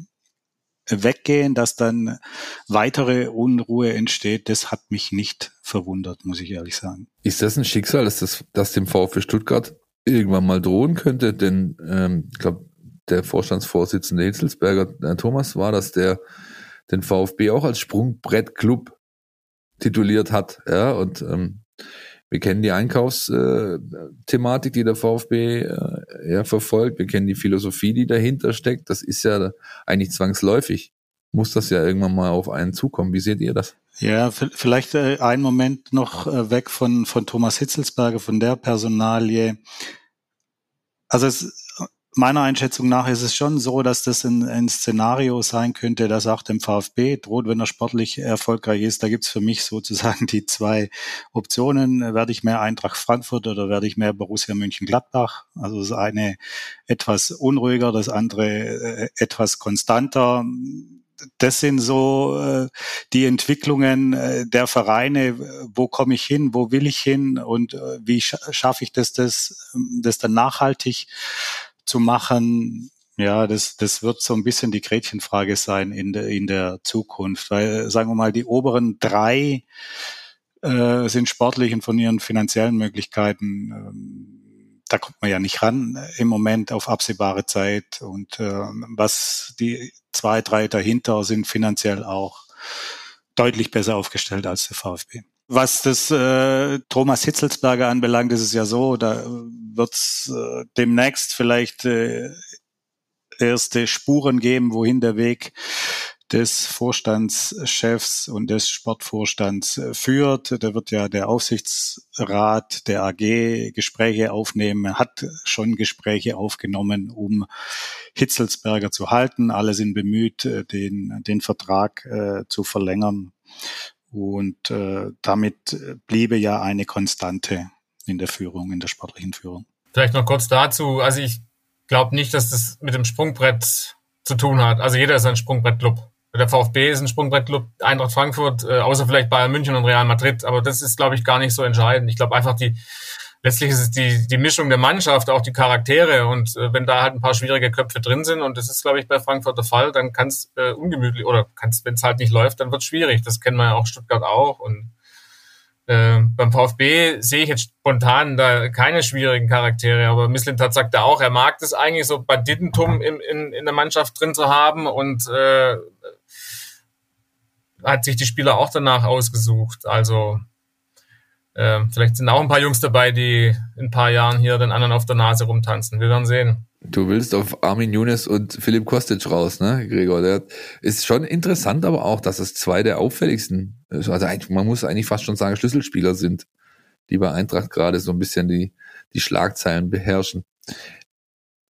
weggehen, dass dann weitere Unruhe entsteht, das hat mich nicht verwundert, muss ich ehrlich sagen. Ist das ein Schicksal, dass das, das dem VfB Stuttgart irgendwann mal drohen könnte? Denn ähm, ich glaube, der Vorstandsvorsitzende Hitzelsberger, äh, Thomas, war das, der den VfB auch als Sprungbrettclub tituliert hat. Ja, und ähm, wir kennen die Einkaufsthematik, die der VfB äh, ja, verfolgt. Wir kennen die Philosophie, die dahinter steckt. Das ist ja eigentlich zwangsläufig. Muss das ja irgendwann mal auf einen zukommen. Wie seht ihr das? Ja, vielleicht äh, einen Moment noch äh, weg von, von Thomas Hitzelsberger, von der Personalie. Also es, meiner Einschätzung nach ist es schon so, dass das ein, ein Szenario sein könnte, das auch dem VfB droht, wenn er sportlich erfolgreich ist. Da gibt's für mich sozusagen die zwei Optionen. Werde ich mehr Eintracht Frankfurt oder werde ich mehr Borussia München-Gladbach? Also das eine etwas unruhiger, das andere äh, etwas konstanter das sind so äh, die Entwicklungen äh, der Vereine. Wo komme ich hin? Wo will ich hin? Und äh, wie sch schaffe ich das, das, das dann nachhaltig zu machen, ja, das, das wird so ein bisschen die Gretchenfrage sein in der, in der Zukunft, weil, sagen wir mal, die oberen drei äh, sind sportlich und von ihren finanziellen Möglichkeiten, ähm, da kommt man ja nicht ran im Moment auf absehbare Zeit. Und äh, was die zwei, drei dahinter sind finanziell auch deutlich besser aufgestellt als der VfB. Was das äh, Thomas Hitzelsberger anbelangt, ist es ja so, da wird es äh, demnächst vielleicht äh, erste Spuren geben, wohin der Weg des Vorstandschefs und des Sportvorstands äh, führt. Da wird ja der Aufsichtsrat der AG Gespräche aufnehmen. Hat schon Gespräche aufgenommen, um Hitzelsberger zu halten. Alle sind bemüht, äh, den, den Vertrag äh, zu verlängern. Und äh, damit bliebe ja eine Konstante in der Führung, in der sportlichen Führung. Vielleicht noch kurz dazu. Also ich glaube nicht, dass das mit dem Sprungbrett zu tun hat. Also jeder ist ein Sprungbrettclub. Der VfB ist ein Sprungbrettclub, Eintracht Frankfurt, äh, außer vielleicht Bayern München und Real Madrid. Aber das ist, glaube ich, gar nicht so entscheidend. Ich glaube einfach, die letztlich ist es die, die Mischung der Mannschaft, auch die Charaktere. Und äh, wenn da halt ein paar schwierige Köpfe drin sind, und das ist, glaube ich, bei Frankfurt der Fall, dann kann es äh, ungemütlich, oder wenn es halt nicht läuft, dann wird es schwierig. Das kennen wir ja auch Stuttgart auch. Und äh, beim VfB sehe ich jetzt spontan da keine schwierigen Charaktere, aber Mislintat sagt ja auch, er mag das eigentlich so Banditentum in, in, in der Mannschaft drin zu haben und äh, hat sich die Spieler auch danach ausgesucht. Also äh, vielleicht sind auch ein paar Jungs dabei, die in ein paar Jahren hier den anderen auf der Nase rumtanzen. Wir werden sehen. Du willst auf Armin Younes und Philipp Kostic raus, ne, Gregor? Der ist schon interessant, aber auch, dass es zwei der auffälligsten, also man muss eigentlich fast schon sagen, Schlüsselspieler sind, die bei Eintracht gerade so ein bisschen die, die Schlagzeilen beherrschen.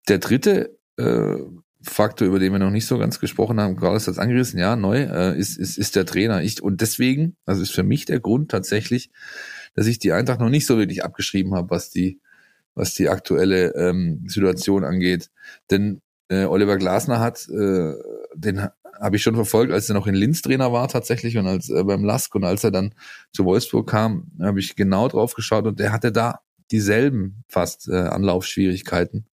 Der dritte äh, Faktor, über den wir noch nicht so ganz gesprochen haben, gerade ist das angerissen, ja, neu, äh, ist, ist, ist der Trainer. Ich, und deswegen, also ist für mich der Grund tatsächlich, dass ich die Eintracht noch nicht so wirklich abgeschrieben habe, was die, was die aktuelle ähm, Situation angeht. Denn äh, Oliver Glasner hat, äh, den habe ich schon verfolgt, als er noch in Linz Trainer war tatsächlich und als äh, beim Lask und als er dann zu Wolfsburg kam, habe ich genau drauf geschaut und der hatte da dieselben fast äh, Anlaufschwierigkeiten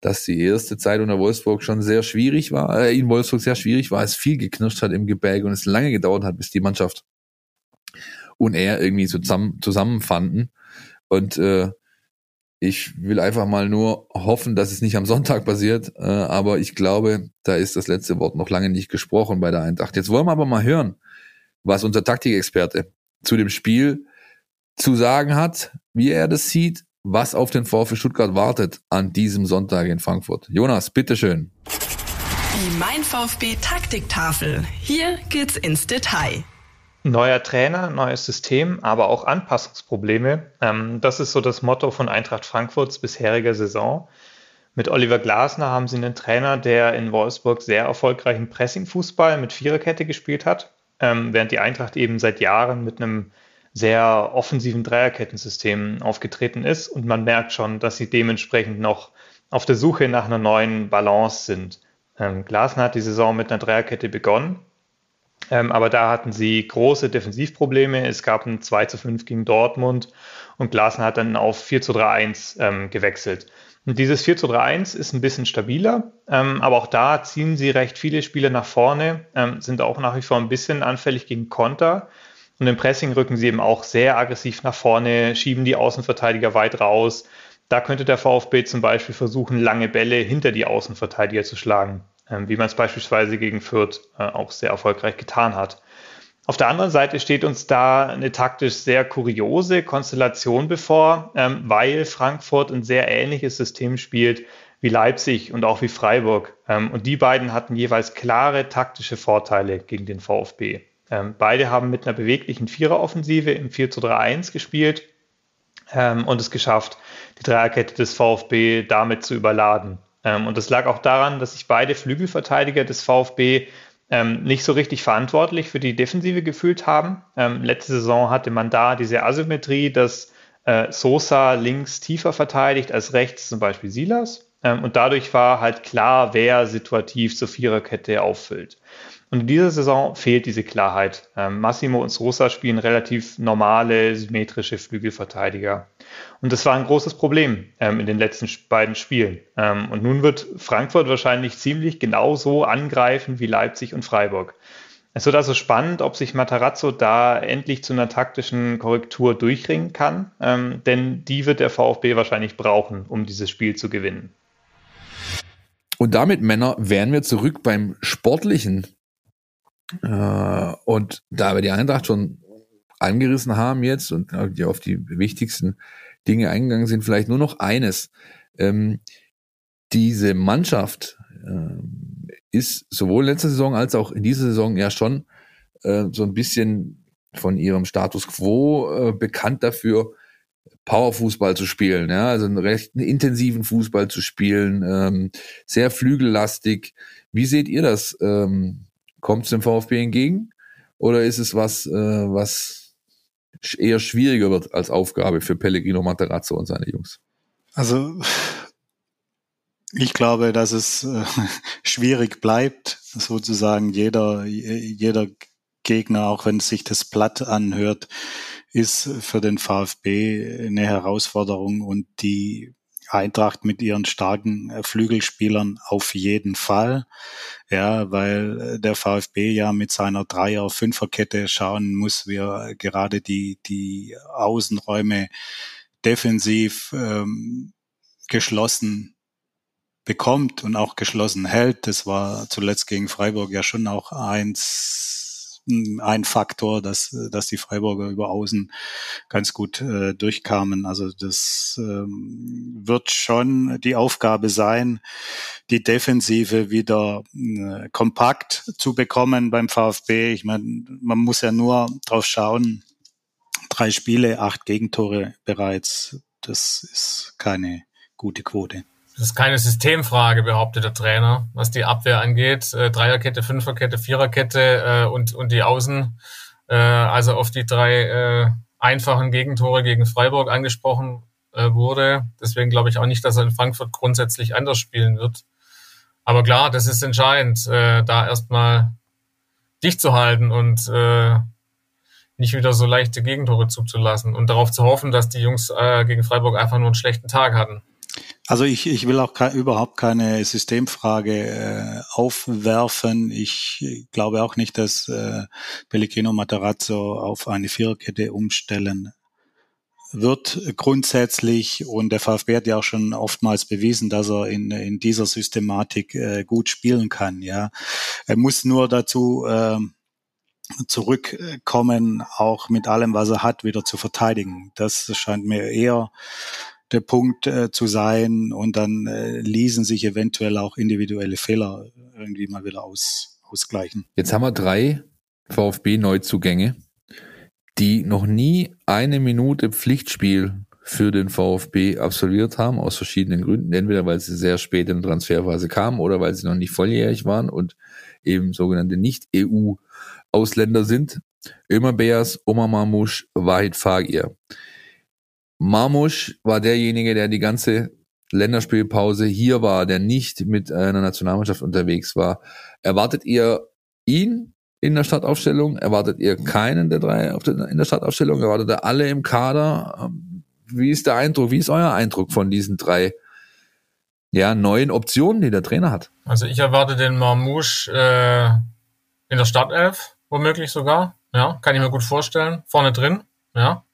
dass die erste Zeit unter Wolfsburg schon sehr schwierig war, äh, in Wolfsburg sehr schwierig war, es viel geknirscht hat im Gebälk und es lange gedauert hat, bis die Mannschaft und er irgendwie so zusammen, zusammenfanden. Und äh, ich will einfach mal nur hoffen, dass es nicht am Sonntag passiert, äh, aber ich glaube, da ist das letzte Wort noch lange nicht gesprochen bei der Eintracht. Jetzt wollen wir aber mal hören, was unser Taktikexperte zu dem Spiel zu sagen hat, wie er das sieht, was auf den VfB Stuttgart wartet an diesem Sonntag in Frankfurt. Jonas, bitteschön. Die Mein VfB Taktiktafel. Hier geht's ins Detail. Neuer Trainer, neues System, aber auch Anpassungsprobleme. Ähm, das ist so das Motto von Eintracht Frankfurts bisheriger Saison. Mit Oliver Glasner haben sie einen Trainer, der in Wolfsburg sehr erfolgreichen Pressing-Fußball mit Viererkette gespielt hat, ähm, während die Eintracht eben seit Jahren mit einem sehr offensiven Dreierkettensystem aufgetreten ist. Und man merkt schon, dass sie dementsprechend noch auf der Suche nach einer neuen Balance sind. Ähm, Glasner hat die Saison mit einer Dreierkette begonnen, ähm, aber da hatten sie große Defensivprobleme. Es gab ein 2 zu 5 gegen Dortmund und Glasner hat dann auf 4 zu 3-1 ähm, gewechselt. Und dieses 4 zu 3-1 ist ein bisschen stabiler, ähm, aber auch da ziehen sie recht viele Spiele nach vorne, ähm, sind auch nach wie vor ein bisschen anfällig gegen Konter. Und im Pressing rücken sie eben auch sehr aggressiv nach vorne, schieben die Außenverteidiger weit raus. Da könnte der VfB zum Beispiel versuchen, lange Bälle hinter die Außenverteidiger zu schlagen, wie man es beispielsweise gegen Fürth äh, auch sehr erfolgreich getan hat. Auf der anderen Seite steht uns da eine taktisch sehr kuriose Konstellation bevor, ähm, weil Frankfurt ein sehr ähnliches System spielt wie Leipzig und auch wie Freiburg. Ähm, und die beiden hatten jeweils klare taktische Vorteile gegen den VfB. Ähm, beide haben mit einer beweglichen Viereroffensive im 4 zu 3-1 gespielt ähm, und es geschafft, die Dreierkette des VfB damit zu überladen. Ähm, und das lag auch daran, dass sich beide Flügelverteidiger des VfB ähm, nicht so richtig verantwortlich für die Defensive gefühlt haben. Ähm, letzte Saison hatte man da diese Asymmetrie, dass äh, Sosa links tiefer verteidigt als rechts zum Beispiel Silas. Und dadurch war halt klar, wer situativ zur Viererkette auffüllt. Und in dieser Saison fehlt diese Klarheit. Ähm, Massimo und Sosa spielen relativ normale, symmetrische Flügelverteidiger. Und das war ein großes Problem ähm, in den letzten beiden Spielen. Ähm, und nun wird Frankfurt wahrscheinlich ziemlich genauso angreifen wie Leipzig und Freiburg. Es wird also spannend, ob sich Matarazzo da endlich zu einer taktischen Korrektur durchringen kann, denn die wird der VfB wahrscheinlich brauchen, um dieses Spiel zu gewinnen. Und damit, Männer, wären wir zurück beim Sportlichen. Äh, und da wir die Eintracht schon angerissen haben jetzt und auf die wichtigsten Dinge eingegangen sind, vielleicht nur noch eines. Ähm, diese Mannschaft ähm, ist sowohl letzte Saison als auch in dieser Saison ja schon äh, so ein bisschen von ihrem Status quo äh, bekannt dafür, Powerfußball zu spielen, ja, also einen recht intensiven Fußball zu spielen, ähm, sehr flügellastig. Wie seht ihr das? Ähm, Kommt es dem VfB entgegen? Oder ist es was, äh, was eher schwieriger wird als Aufgabe für Pellegrino Materazzo und seine Jungs? Also ich glaube, dass es äh, schwierig bleibt, sozusagen jeder, jeder Gegner, auch wenn sich das platt anhört, ist für den VfB eine Herausforderung und die Eintracht mit ihren starken äh, Flügelspielern auf jeden Fall. Ja, weil äh, der VfB ja mit seiner Dreier-, Fünferkette schauen muss, wie er gerade die, die Außenräume defensiv ähm, geschlossen bekommt und auch geschlossen hält. Das war zuletzt gegen Freiburg ja schon auch eins ein Faktor, dass, dass die Freiburger über Außen ganz gut äh, durchkamen. Also das ähm, wird schon die Aufgabe sein, die Defensive wieder äh, kompakt zu bekommen beim VfB. Ich meine, man muss ja nur drauf schauen, drei Spiele, acht Gegentore bereits. Das ist keine gute Quote. Das ist keine Systemfrage, behauptet der Trainer, was die Abwehr angeht. Äh, Dreierkette, Fünferkette, Viererkette äh, und, und die Außen. Äh, also auf die drei äh, einfachen Gegentore gegen Freiburg angesprochen äh, wurde. Deswegen glaube ich auch nicht, dass er in Frankfurt grundsätzlich anders spielen wird. Aber klar, das ist entscheidend, äh, da erstmal dicht zu halten und äh, nicht wieder so leichte Gegentore zuzulassen und darauf zu hoffen, dass die Jungs äh, gegen Freiburg einfach nur einen schlechten Tag hatten. Also ich, ich will auch ke überhaupt keine Systemfrage äh, aufwerfen. Ich glaube auch nicht, dass äh, Pellegrino Materazzo auf eine Viererkette umstellen wird grundsätzlich und der VfB hat ja auch schon oftmals bewiesen, dass er in, in dieser Systematik äh, gut spielen kann. Ja, er muss nur dazu äh, zurückkommen, auch mit allem, was er hat, wieder zu verteidigen. Das scheint mir eher der Punkt äh, zu sein und dann äh, ließen sich eventuell auch individuelle Fehler irgendwie mal wieder aus, ausgleichen. Jetzt haben wir drei VfB-Neuzugänge, die noch nie eine Minute Pflichtspiel für den VfB absolviert haben, aus verschiedenen Gründen. Entweder weil sie sehr spät in der Transferphase kamen oder weil sie noch nicht volljährig waren und eben sogenannte Nicht-EU-Ausländer sind. Ömer Beas, Omar Marmusch, Wahid Fagir. Marmusch war derjenige, der die ganze Länderspielpause hier war, der nicht mit einer Nationalmannschaft unterwegs war. Erwartet ihr ihn in der Startaufstellung? Erwartet ihr keinen der drei in der Startaufstellung? Erwartet ihr alle im Kader? Wie ist der Eindruck? Wie ist euer Eindruck von diesen drei ja, neuen Optionen, die der Trainer hat? Also ich erwarte den Marmouche äh, in der Startelf, womöglich sogar. Ja, kann ich mir gut vorstellen. Vorne drin, ja.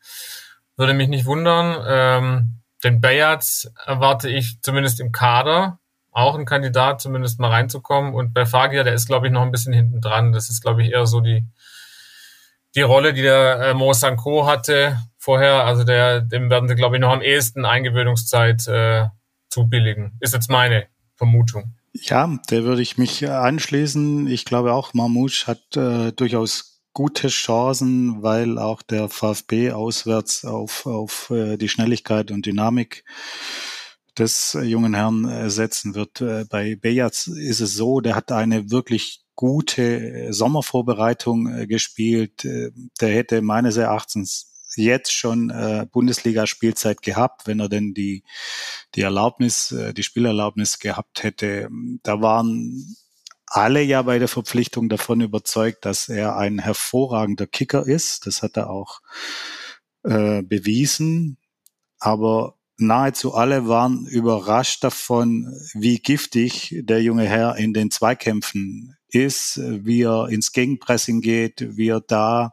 Würde mich nicht wundern. Ähm, den Bayards erwarte ich zumindest im Kader auch ein Kandidat, zumindest mal reinzukommen. Und bei Fagia, der ist, glaube ich, noch ein bisschen hinten dran. Das ist, glaube ich, eher so die, die Rolle, die der äh, Mo Sanko hatte vorher. Also der, dem werden sie, glaube ich, noch am ehesten Eingewöhnungszeit äh, zubilligen. Ist jetzt meine Vermutung. Ja, der würde ich mich anschließen. Ich glaube auch, Marmouche hat äh, durchaus gute Chancen, weil auch der VfB auswärts auf, auf äh, die Schnelligkeit und Dynamik des jungen Herrn setzen wird. Äh, bei Bejaz ist es so, der hat eine wirklich gute Sommervorbereitung äh, gespielt. Äh, der hätte meines Erachtens jetzt schon äh, Bundesliga-Spielzeit gehabt, wenn er denn die, die Erlaubnis, äh, die Spielerlaubnis gehabt hätte. Da waren alle ja bei der Verpflichtung davon überzeugt, dass er ein hervorragender Kicker ist. Das hat er auch äh, bewiesen. Aber nahezu alle waren überrascht davon, wie giftig der junge Herr in den Zweikämpfen ist, wie er ins Gegenpressing geht, wie er da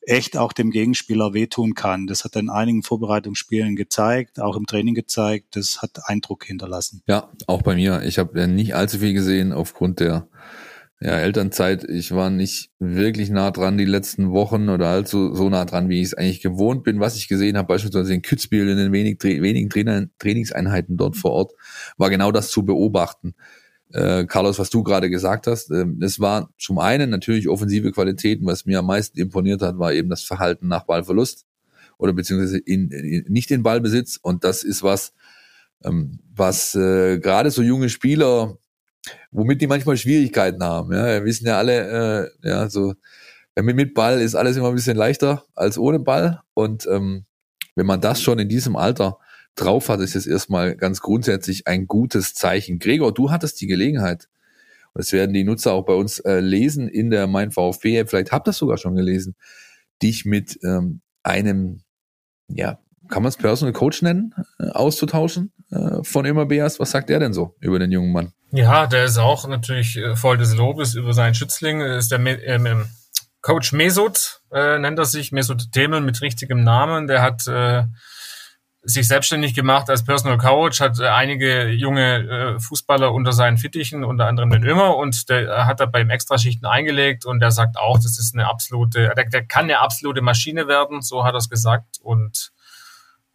echt auch dem Gegenspieler wehtun kann. Das hat er in einigen Vorbereitungsspielen gezeigt, auch im Training gezeigt. Das hat Eindruck hinterlassen. Ja, auch bei mir. Ich habe nicht allzu viel gesehen aufgrund der ja, Elternzeit. Ich war nicht wirklich nah dran die letzten Wochen oder also so nah dran, wie ich es eigentlich gewohnt bin. Was ich gesehen habe, beispielsweise in Kützbiel in den wenig, wenigen Trainer, Trainingseinheiten dort vor Ort, war genau das zu beobachten. Äh, Carlos, was du gerade gesagt hast, äh, es war zum einen natürlich offensive Qualitäten, was mir am meisten imponiert hat, war eben das Verhalten nach Ballverlust oder beziehungsweise in, in, nicht in Ballbesitz. Und das ist was, ähm, was äh, gerade so junge Spieler womit die manchmal Schwierigkeiten haben. Ja, wir wissen ja alle, äh, ja, so mit, mit Ball ist alles immer ein bisschen leichter als ohne Ball. Und ähm, wenn man das schon in diesem Alter drauf hat, ist es erstmal ganz grundsätzlich ein gutes Zeichen. Gregor, du hattest die Gelegenheit, und das werden die Nutzer auch bei uns äh, lesen in der Mein VfB-App, vielleicht habt ihr das sogar schon gelesen, dich mit ähm, einem, ja, kann man es Personal Coach nennen, äh, auszutauschen äh, von Immer Beas. Was sagt der denn so über den jungen Mann? Ja, der ist auch natürlich äh, voll des Lobes über seinen Schützling. ist der ähm, Coach Mesut, äh, nennt er sich, Mesut Themel mit richtigem Namen. Der hat äh, sich selbstständig gemacht als Personal Coach, hat äh, einige junge äh, Fußballer unter seinen Fittichen, unter anderem den Ömer, und der hat er beim Extraschichten eingelegt und der sagt auch, das ist eine absolute, der, der kann eine absolute Maschine werden, so hat er es gesagt. Und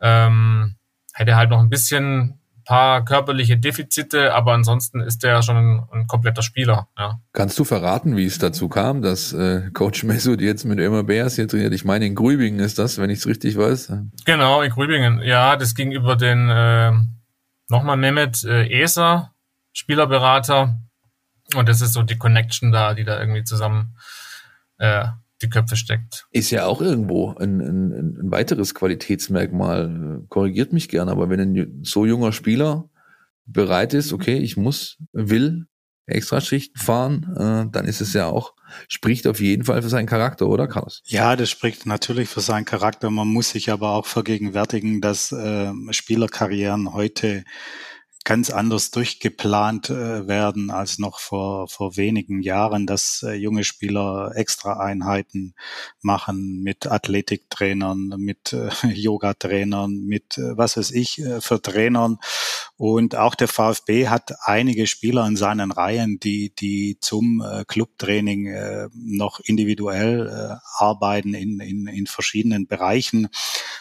ähm, hätte halt noch ein bisschen paar körperliche Defizite, aber ansonsten ist der schon ein, ein, kompletter Spieler. Ja. Kannst du verraten, wie es dazu kam, dass äh, Coach Mesut jetzt mit Ömer Bears hier trainiert? Ich meine, in Grübingen ist das, wenn ich es richtig weiß. Genau, in Grübingen. Ja, das ging über den äh, nochmal Mehmet äh, Eser, Spielerberater. Und das ist so die Connection da, die da irgendwie zusammen äh, die Köpfe steckt. Ist ja auch irgendwo ein, ein, ein weiteres Qualitätsmerkmal. Korrigiert mich gern, aber wenn ein so junger Spieler bereit ist, okay, ich muss, will Extraschichten fahren, äh, dann ist es ja auch, spricht auf jeden Fall für seinen Charakter, oder Carlos? Ja, das spricht natürlich für seinen Charakter. Man muss sich aber auch vergegenwärtigen, dass äh, Spielerkarrieren heute ganz anders durchgeplant äh, werden als noch vor, vor wenigen Jahren, dass äh, junge Spieler extra Einheiten machen mit Athletiktrainern, mit äh, Yoga-Trainern, mit was weiß ich für Trainern Und auch der VfB hat einige Spieler in seinen Reihen, die, die zum äh, Clubtraining äh, noch individuell äh, arbeiten in, in, in verschiedenen Bereichen.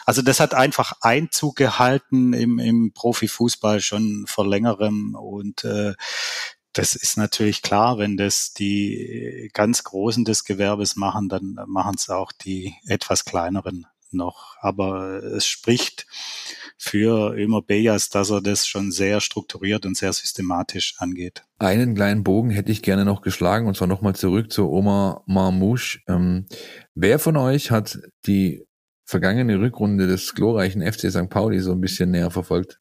Also das hat einfach Einzug gehalten im, im Profifußball schon vor längerem und äh, das ist natürlich klar, wenn das die ganz Großen des Gewerbes machen, dann machen es auch die etwas kleineren noch. Aber es spricht für Ömer Bejas, dass er das schon sehr strukturiert und sehr systematisch angeht. Einen kleinen Bogen hätte ich gerne noch geschlagen, und zwar nochmal zurück zu Omar Marmouche. Ähm, wer von euch hat die vergangene Rückrunde des glorreichen FC St. Pauli so ein bisschen näher verfolgt?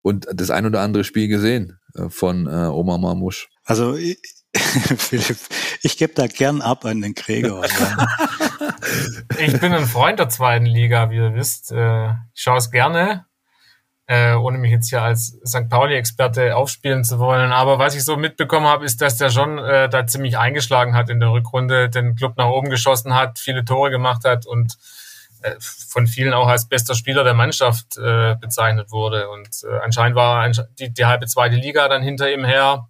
Und das ein oder andere Spiel gesehen? Äh, von äh, Oma Marmusch? Also ich, Philipp, ich gebe da gern ab an den Gregor. ich bin ein Freund der zweiten Liga, wie ihr wisst. Äh, ich schaue es gerne, äh, ohne mich jetzt hier als St. Pauli-Experte aufspielen zu wollen. Aber was ich so mitbekommen habe, ist, dass der schon äh, da ziemlich eingeschlagen hat in der Rückrunde, den Club nach oben geschossen hat, viele Tore gemacht hat und von vielen auch als bester Spieler der Mannschaft bezeichnet wurde. Und anscheinend war die, die halbe zweite Liga dann hinter ihm her.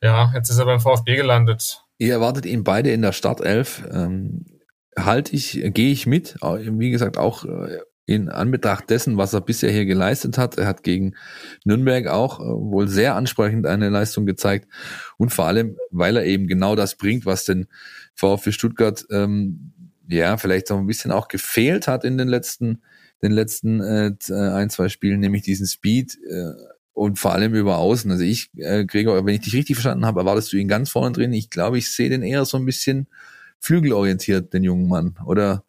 Ja, jetzt ist er beim VfB gelandet. Ihr erwartet ihn beide in der Startelf. Ähm, halte ich, gehe ich mit. Wie gesagt, auch äh, in Anbetracht dessen, was er bisher hier geleistet hat. Er hat gegen Nürnberg auch äh, wohl sehr ansprechend eine Leistung gezeigt. Und vor allem, weil er eben genau das bringt, was den VfB Stuttgart ähm, ja, vielleicht so ein bisschen auch gefehlt hat in den letzten, den letzten äh, ein, zwei Spielen, nämlich diesen Speed äh, und vor allem über Außen. Also ich, äh, Gregor, wenn ich dich richtig verstanden habe, erwartest du ihn ganz vorne drin. Ich glaube, ich sehe den eher so ein bisschen flügelorientiert, den jungen Mann. Oder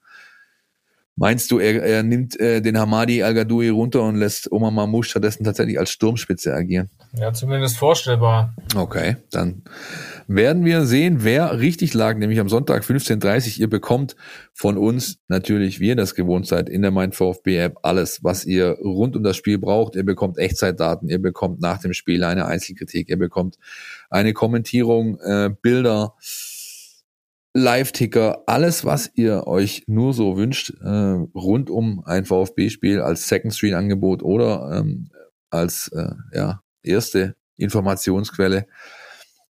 meinst du, er, er nimmt äh, den Hamadi Al-Gadoui runter und lässt Omar Mamouche stattdessen tatsächlich als Sturmspitze agieren? Ja, zumindest vorstellbar. Okay, dann werden wir sehen, wer richtig lag, nämlich am Sonntag 15.30 Ihr bekommt von uns natürlich, wie ihr das gewohnt seid, in der Mein VfB App alles, was ihr rund um das Spiel braucht. Ihr bekommt Echtzeitdaten, ihr bekommt nach dem Spiel eine Einzelkritik, ihr bekommt eine Kommentierung, äh, Bilder, Live-Ticker, alles, was ihr euch nur so wünscht, äh, rund um ein VfB-Spiel als Second Screen-Angebot oder ähm, als äh, ja, erste Informationsquelle.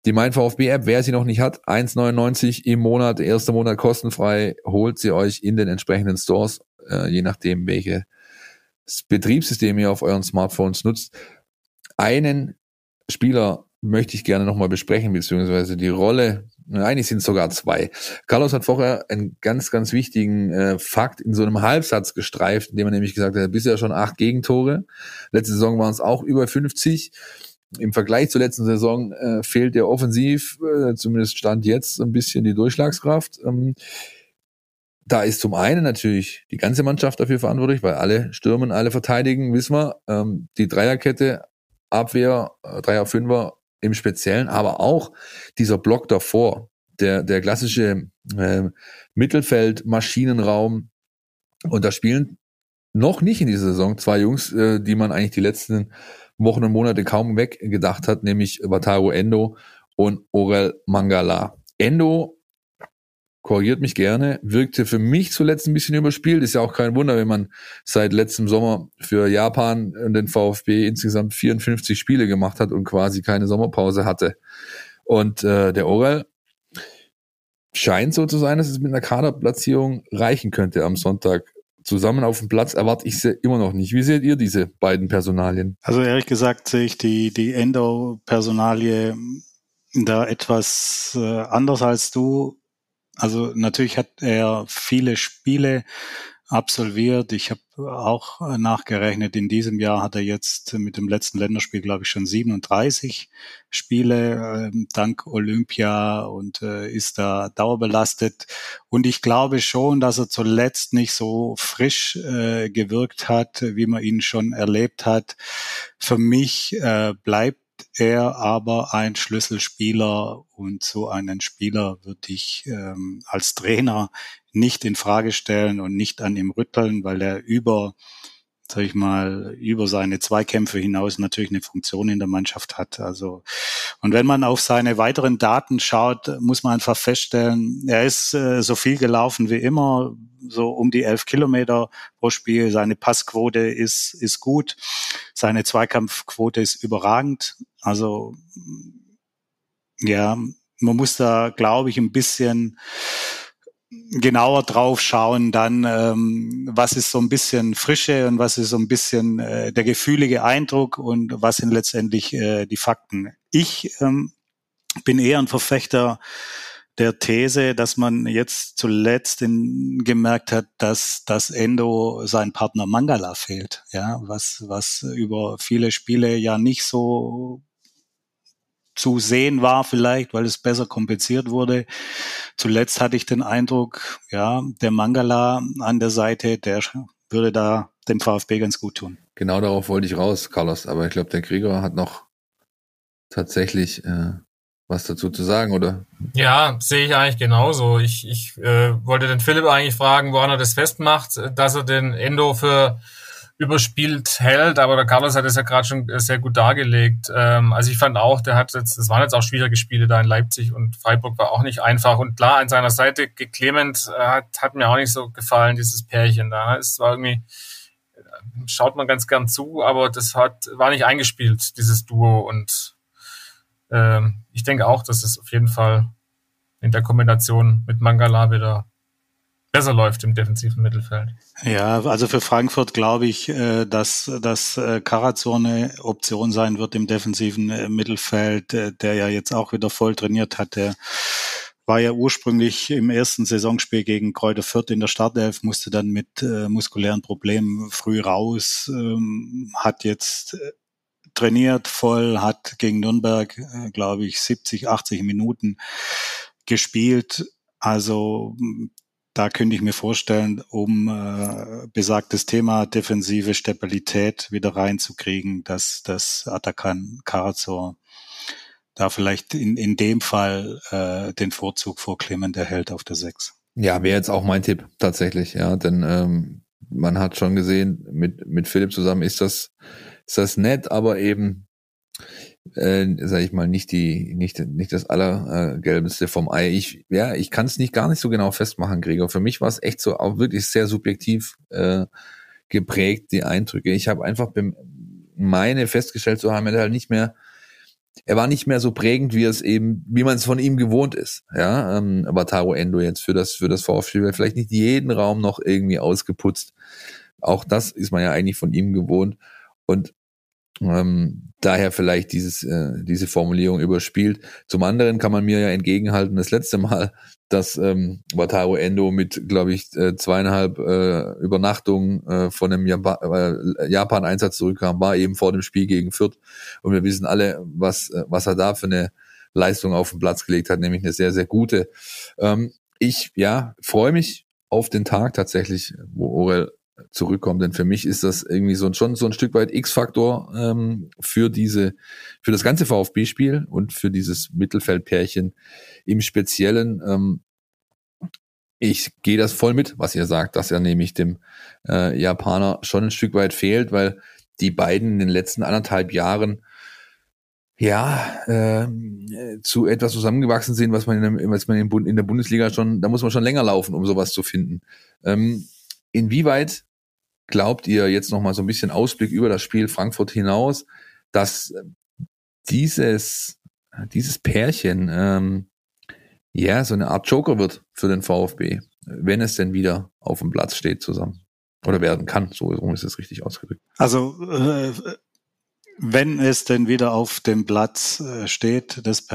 Die Mein VfB App, wer sie noch nicht hat, 1,99 im Monat, erster Monat kostenfrei, holt sie euch in den entsprechenden Stores, äh, je nachdem, welches Betriebssystem ihr auf euren Smartphones nutzt. Einen Spieler möchte ich gerne nochmal besprechen, beziehungsweise die Rolle, eigentlich sind es sogar zwei. Carlos hat vorher einen ganz, ganz wichtigen äh, Fakt in so einem Halbsatz gestreift, indem er nämlich gesagt hat, bisher schon acht Gegentore. Letzte Saison waren es auch über 50 im Vergleich zur letzten Saison äh, fehlt der offensiv, äh, zumindest stand jetzt, ein bisschen die Durchschlagskraft. Ähm, da ist zum einen natürlich die ganze Mannschaft dafür verantwortlich, weil alle stürmen, alle verteidigen, wissen wir. Ähm, die Dreierkette, Abwehr, äh, Dreier, Fünfer im Speziellen, aber auch dieser Block davor, der, der klassische äh, Mittelfeld-Maschinenraum. Und da spielen noch nicht in dieser Saison zwei Jungs, äh, die man eigentlich die letzten Wochen und Monate kaum weggedacht hat, nämlich Wataru Endo und Orel Mangala. Endo korrigiert mich gerne, wirkte für mich zuletzt ein bisschen überspielt. Ist ja auch kein Wunder, wenn man seit letztem Sommer für Japan und den VfB insgesamt 54 Spiele gemacht hat und quasi keine Sommerpause hatte. Und äh, der Orel scheint so zu sein, dass es mit einer Kaderplatzierung reichen könnte am Sonntag zusammen auf dem Platz erwarte ich sie immer noch nicht. Wie seht ihr diese beiden Personalien? Also ehrlich gesagt sehe ich die, die Endo-Personalie da etwas äh, anders als du. Also natürlich hat er viele Spiele absolviert. Ich habe auch nachgerechnet, in diesem Jahr hat er jetzt mit dem letzten Länderspiel, glaube ich, schon 37 Spiele äh, dank Olympia und äh, ist da dauerbelastet. Und ich glaube schon, dass er zuletzt nicht so frisch äh, gewirkt hat, wie man ihn schon erlebt hat. Für mich äh, bleibt er aber ein Schlüsselspieler und so einen Spieler würde ich ähm, als Trainer nicht in Frage stellen und nicht an ihm rütteln, weil er über sag ich mal, über seine Zweikämpfe hinaus natürlich eine Funktion in der Mannschaft hat. Also, und wenn man auf seine weiteren Daten schaut, muss man einfach feststellen, er ist äh, so viel gelaufen wie immer, so um die elf Kilometer pro Spiel. Seine Passquote ist, ist gut. Seine Zweikampfquote ist überragend. Also, ja, man muss da, glaube ich, ein bisschen genauer drauf schauen, dann ähm, was ist so ein bisschen Frische und was ist so ein bisschen äh, der gefühlige Eindruck und was sind letztendlich äh, die Fakten. Ich ähm, bin eher ein Verfechter der These, dass man jetzt zuletzt in, gemerkt hat, dass das Endo sein Partner Mangala fehlt, ja, was was über viele Spiele ja nicht so zu sehen war vielleicht, weil es besser kompensiert wurde. Zuletzt hatte ich den Eindruck, ja, der Mangala an der Seite, der würde da dem VfB ganz gut tun. Genau darauf wollte ich raus, Carlos. Aber ich glaube, der Krieger hat noch tatsächlich äh, was dazu zu sagen, oder? Ja, sehe ich eigentlich genauso. Ich, ich äh, wollte den Philipp eigentlich fragen, woran er das festmacht, dass er den Endo für überspielt hält, aber der Carlos hat es ja gerade schon sehr gut dargelegt. Ähm, also ich fand auch, der hat jetzt, es waren jetzt auch schwierige Spiele da in Leipzig und Freiburg war auch nicht einfach. Und klar, an seiner Seite, Clement äh, hat, hat mir auch nicht so gefallen, dieses Pärchen da. Es war irgendwie, äh, schaut man ganz gern zu, aber das hat, war nicht eingespielt, dieses Duo. Und ähm, ich denke auch, dass es auf jeden Fall in der Kombination mit Mangala wieder besser läuft im defensiven Mittelfeld. Ja, also für Frankfurt glaube ich, äh, dass, dass äh, Karazor eine Option sein wird im defensiven äh, Mittelfeld, der ja jetzt auch wieder voll trainiert hat. Der war ja ursprünglich im ersten Saisonspiel gegen Kräuter Fürth in der Startelf, musste dann mit muskulären Problemen früh raus, ähm, hat jetzt trainiert voll, hat gegen Nürnberg, glaube ich, 70, 80 Minuten gespielt. Also da könnte ich mir vorstellen, um äh, besagtes Thema defensive Stabilität wieder reinzukriegen, dass das Atakan Karazor da vielleicht in, in dem Fall äh, den Vorzug vor Clement erhält auf der 6. Ja, wäre jetzt auch mein Tipp tatsächlich, ja, denn ähm, man hat schon gesehen, mit, mit Philipp zusammen ist das, ist das nett, aber eben äh, sag ich mal, nicht die, nicht, nicht das allergelbeste vom Ei. Ich, ja, ich kann es nicht gar nicht so genau festmachen, Gregor. Für mich war es echt so auch wirklich sehr subjektiv äh, geprägt, die Eindrücke. Ich habe einfach meine festgestellt zu haben, er halt nicht mehr, er war nicht mehr so prägend, wie es eben, wie man es von ihm gewohnt ist. Ja, ähm, Taro Endo jetzt für das, für das VfB, vielleicht nicht jeden Raum noch irgendwie ausgeputzt. Auch das ist man ja eigentlich von ihm gewohnt. Und ähm, daher vielleicht dieses, äh, diese Formulierung überspielt. Zum anderen kann man mir ja entgegenhalten, das letzte Mal, dass ähm, Wataru Endo mit, glaube ich, äh, zweieinhalb äh, Übernachtungen äh, von einem äh, Japan-Einsatz zurückkam, war eben vor dem Spiel gegen Fürth. Und wir wissen alle, was, äh, was er da für eine Leistung auf den Platz gelegt hat, nämlich eine sehr, sehr gute. Ähm, ich, ja, freue mich auf den Tag tatsächlich, wo Orel zurückkommt. Denn für mich ist das irgendwie so schon so ein Stück weit X-Faktor ähm, für diese, für das ganze VfB-Spiel und für dieses Mittelfeldpärchen im Speziellen. Ähm, ich gehe das voll mit, was ihr sagt, dass er nämlich dem äh, Japaner schon ein Stück weit fehlt, weil die beiden in den letzten anderthalb Jahren ja, äh, zu etwas zusammengewachsen sind, was man, in der, was man in der Bundesliga schon, da muss man schon länger laufen, um sowas zu finden. Ähm, Inwieweit glaubt ihr jetzt nochmal so ein bisschen Ausblick über das Spiel Frankfurt hinaus, dass dieses, dieses Pärchen ähm, ja so eine Art Joker wird für den VfB, wenn es denn wieder auf dem Platz steht zusammen? Oder werden kann, so ist es richtig ausgedrückt. Also äh, wenn es denn wieder auf dem Platz äh, steht, das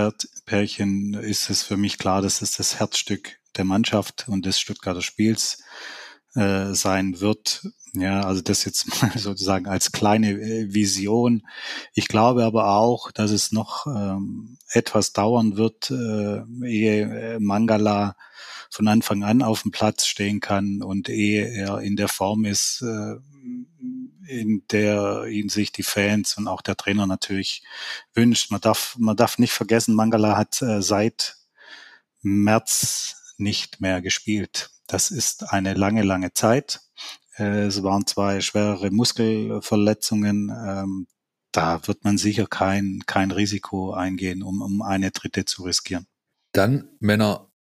Pärchen, ist es für mich klar, dass es das Herzstück der Mannschaft und des Stuttgarter Spiels äh, sein wird. Ja, also das jetzt mal sozusagen als kleine äh, Vision. Ich glaube aber auch, dass es noch ähm, etwas dauern wird, äh, ehe äh, Mangala von Anfang an auf dem Platz stehen kann und ehe er in der Form ist, äh, in der ihn sich die Fans und auch der Trainer natürlich wünscht. Man darf, man darf nicht vergessen, Mangala hat äh, seit März nicht mehr gespielt. Das ist eine lange, lange Zeit. Äh, es waren zwei schwerere Muskelverletzungen. Ähm, da wird man sicher kein, kein Risiko eingehen, um, um eine dritte zu riskieren. Dann, Männer,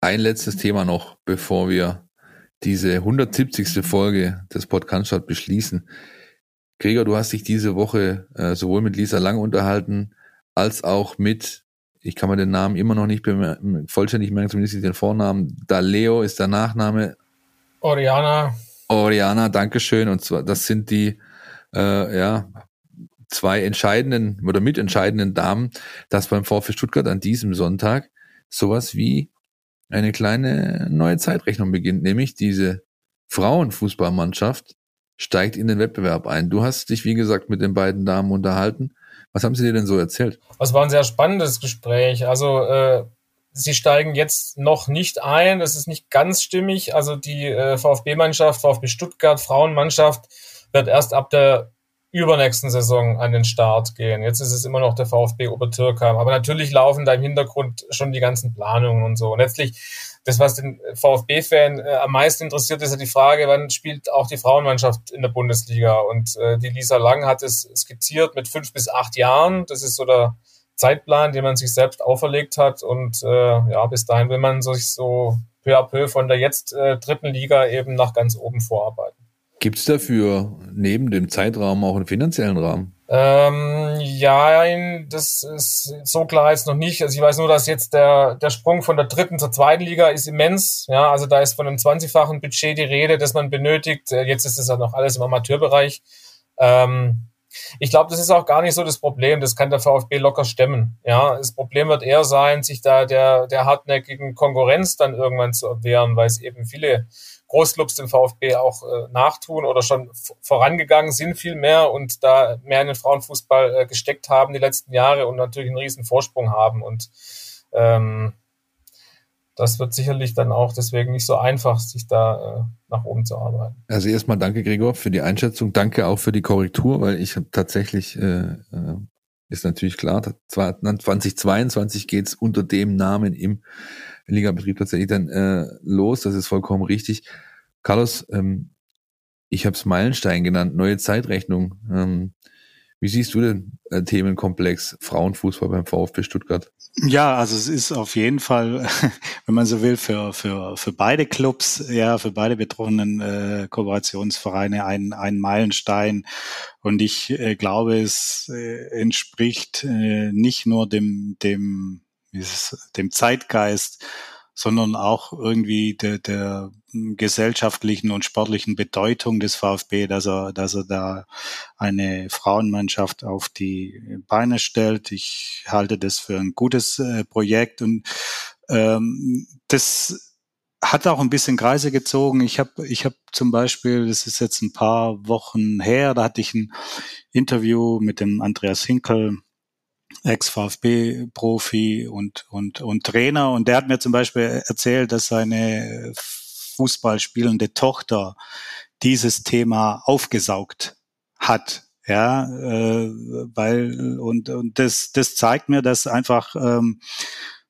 ein letztes Thema noch, bevor wir diese 170. Folge des Podcasts beschließen. Gregor, du hast dich diese Woche äh, sowohl mit Lisa Lang unterhalten, als auch mit, ich kann mir den Namen immer noch nicht vollständig merken, zumindest den Vornamen. Daleo ist der Nachname. Oriana. Oriana, Dankeschön. Und zwar, das sind die, äh, ja, zwei entscheidenden oder mitentscheidenden Damen, dass beim VfB Stuttgart an diesem Sonntag sowas wie eine kleine neue Zeitrechnung beginnt, nämlich diese Frauenfußballmannschaft steigt in den Wettbewerb ein. Du hast dich, wie gesagt, mit den beiden Damen unterhalten. Was haben sie dir denn so erzählt? Das war ein sehr spannendes Gespräch. Also äh, sie steigen jetzt noch nicht ein. Das ist nicht ganz stimmig. Also die äh, VfB-Mannschaft, VfB Stuttgart, Frauenmannschaft wird erst ab der übernächsten Saison an den Start gehen. Jetzt ist es immer noch der VfB Obertürkheim. Aber natürlich laufen da im Hintergrund schon die ganzen Planungen und so. Und letztlich, das, was den VfB-Fan äh, am meisten interessiert, ist ja die Frage, wann spielt auch die Frauenmannschaft in der Bundesliga? Und äh, die Lisa Lang hat es skizziert mit fünf bis acht Jahren. Das ist so der Zeitplan, den man sich selbst auferlegt hat. Und äh, ja, bis dahin will man sich so peu à peu von der jetzt äh, dritten Liga eben nach ganz oben vorarbeiten. Gibt es dafür neben dem Zeitraum auch einen finanziellen Rahmen? Ähm, ja, das ist so klar jetzt noch nicht. Also ich weiß nur, dass jetzt der, der Sprung von der dritten zur zweiten Liga ist immens. Ja, also da ist von einem 20-fachen Budget die Rede, das man benötigt. Äh, jetzt ist es ja noch alles im Amateurbereich. Ähm, ich glaube, das ist auch gar nicht so das Problem. Das kann der VfB locker stemmen. Ja, das Problem wird eher sein, sich da der, der hartnäckigen Konkurrenz dann irgendwann zu erwehren, weil es eben viele Großclubs dem VfB auch äh, nachtun oder schon vorangegangen sind viel mehr und da mehr in den Frauenfußball äh, gesteckt haben die letzten Jahre und natürlich einen riesen Vorsprung haben und ähm, das wird sicherlich dann auch deswegen nicht so einfach, sich da äh, nach oben zu arbeiten. Also erstmal danke, Gregor, für die Einschätzung. Danke auch für die Korrektur, weil ich tatsächlich, äh, äh, ist natürlich klar, 2022 geht's unter dem Namen im Ligabetrieb tatsächlich dann äh, los. Das ist vollkommen richtig. Carlos, ähm, ich habe es Meilenstein genannt, neue Zeitrechnung. Ähm, wie siehst du den äh, Themenkomplex Frauenfußball beim VfB Stuttgart? Ja, also es ist auf jeden Fall, wenn man so will, für, für, für beide Clubs, ja, für beide betroffenen äh, Kooperationsvereine ein, ein Meilenstein. Und ich äh, glaube, es äh, entspricht äh, nicht nur dem, dem dieses, dem Zeitgeist, sondern auch irgendwie der, der gesellschaftlichen und sportlichen Bedeutung des VfB, dass er, dass er da eine Frauenmannschaft auf die Beine stellt. Ich halte das für ein gutes äh, Projekt und ähm, das hat auch ein bisschen Kreise gezogen. Ich habe ich hab zum Beispiel, das ist jetzt ein paar Wochen her, da hatte ich ein Interview mit dem Andreas Hinkel, Ex-VfB-Profi und, und, und Trainer. Und der hat mir zum Beispiel erzählt, dass seine Fußball spielende Tochter dieses Thema aufgesaugt hat. Ja, äh, weil und, und das, das zeigt mir, dass einfach ähm,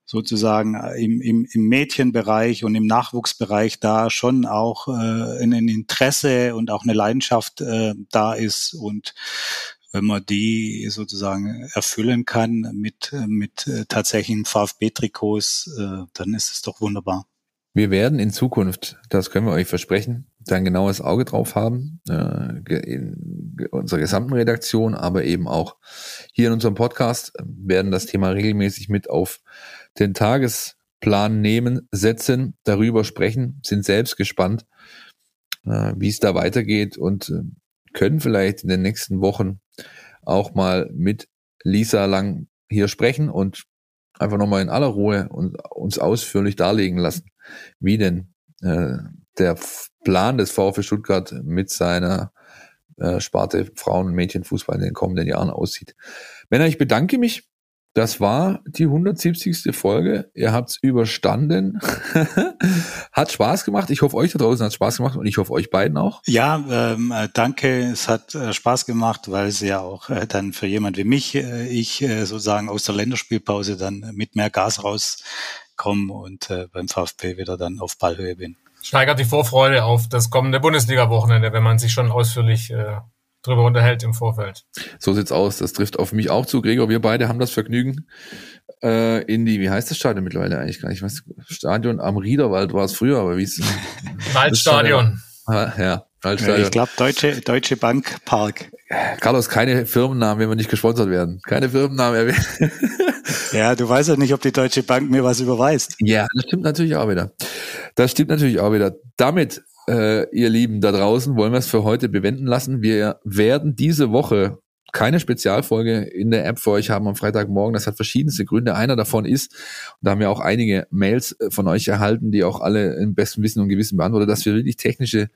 sozusagen im, im, im Mädchenbereich und im Nachwuchsbereich da schon auch äh, ein Interesse und auch eine Leidenschaft äh, da ist und wenn man die sozusagen erfüllen kann mit, mit äh, tatsächlichen VfB-Trikots, äh, dann ist es doch wunderbar. Wir werden in Zukunft, das können wir euch versprechen, da ein genaues Auge drauf haben, äh, in unserer gesamten Redaktion, aber eben auch hier in unserem Podcast werden das Thema regelmäßig mit auf den Tagesplan nehmen, setzen, darüber sprechen, sind selbst gespannt, wie es da weitergeht und können vielleicht in den nächsten Wochen auch mal mit Lisa Lang hier sprechen und einfach nochmal in aller Ruhe und uns ausführlich darlegen lassen, wie denn äh, der Plan des VfB Stuttgart mit seiner äh, Sparte Frauen- und Mädchenfußball in den kommenden Jahren aussieht. Männer, ich bedanke mich das war die 170. Folge. Ihr habt's überstanden. hat Spaß gemacht. Ich hoffe, euch da draußen hat Spaß gemacht und ich hoffe, euch beiden auch. Ja, ähm, äh, danke. Es hat äh, Spaß gemacht, weil es ja auch äh, dann für jemand wie mich, äh, ich äh, sozusagen aus der Länderspielpause dann mit mehr Gas rauskomme und äh, beim VfB wieder dann auf Ballhöhe bin. Steigert die Vorfreude auf das kommende Bundesliga-Wochenende, wenn man sich schon ausführlich äh, drüber unterhält im Vorfeld. So sieht's aus. Das trifft auf mich auch zu. Gregor, wir beide haben das Vergnügen, äh, in die, wie heißt das Stadion mittlerweile eigentlich gar nicht? Was, Stadion am Riederwald war es früher, aber wie ist Waldstadion. Ja, Waldstadion. Ja, ich glaube Deutsche, Deutsche Bank Park. Carlos, keine Firmennamen, wenn wir nicht gesponsert werden. Keine Firmennamen erwähnen. ja, du weißt ja nicht, ob die Deutsche Bank mir was überweist. Ja, das stimmt natürlich auch wieder. Das stimmt natürlich auch wieder. Damit äh, ihr Lieben da draußen, wollen wir es für heute bewenden lassen. Wir werden diese Woche keine Spezialfolge in der App für euch haben am Freitagmorgen. Das hat verschiedenste Gründe. Einer davon ist, da haben wir auch einige Mails äh, von euch erhalten, die auch alle im besten Wissen und Gewissen beantwortet, dass wir wirklich technische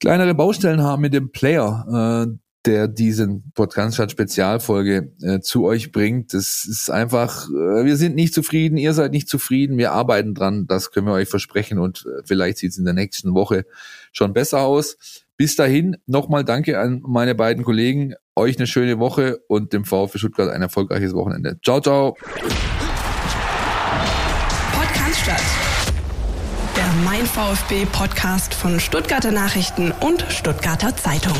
kleinere Baustellen haben mit dem Player. Äh, der diesen Podcast Spezialfolge äh, zu euch bringt. Das ist einfach, äh, wir sind nicht zufrieden, ihr seid nicht zufrieden, wir arbeiten dran, das können wir euch versprechen und äh, vielleicht sieht es in der nächsten Woche schon besser aus. Bis dahin nochmal danke an meine beiden Kollegen, euch eine schöne Woche und dem VfB Stuttgart ein erfolgreiches Wochenende. Ciao, ciao. Podcast Der Mein VfB Podcast von Stuttgarter Nachrichten und Stuttgarter Zeitung.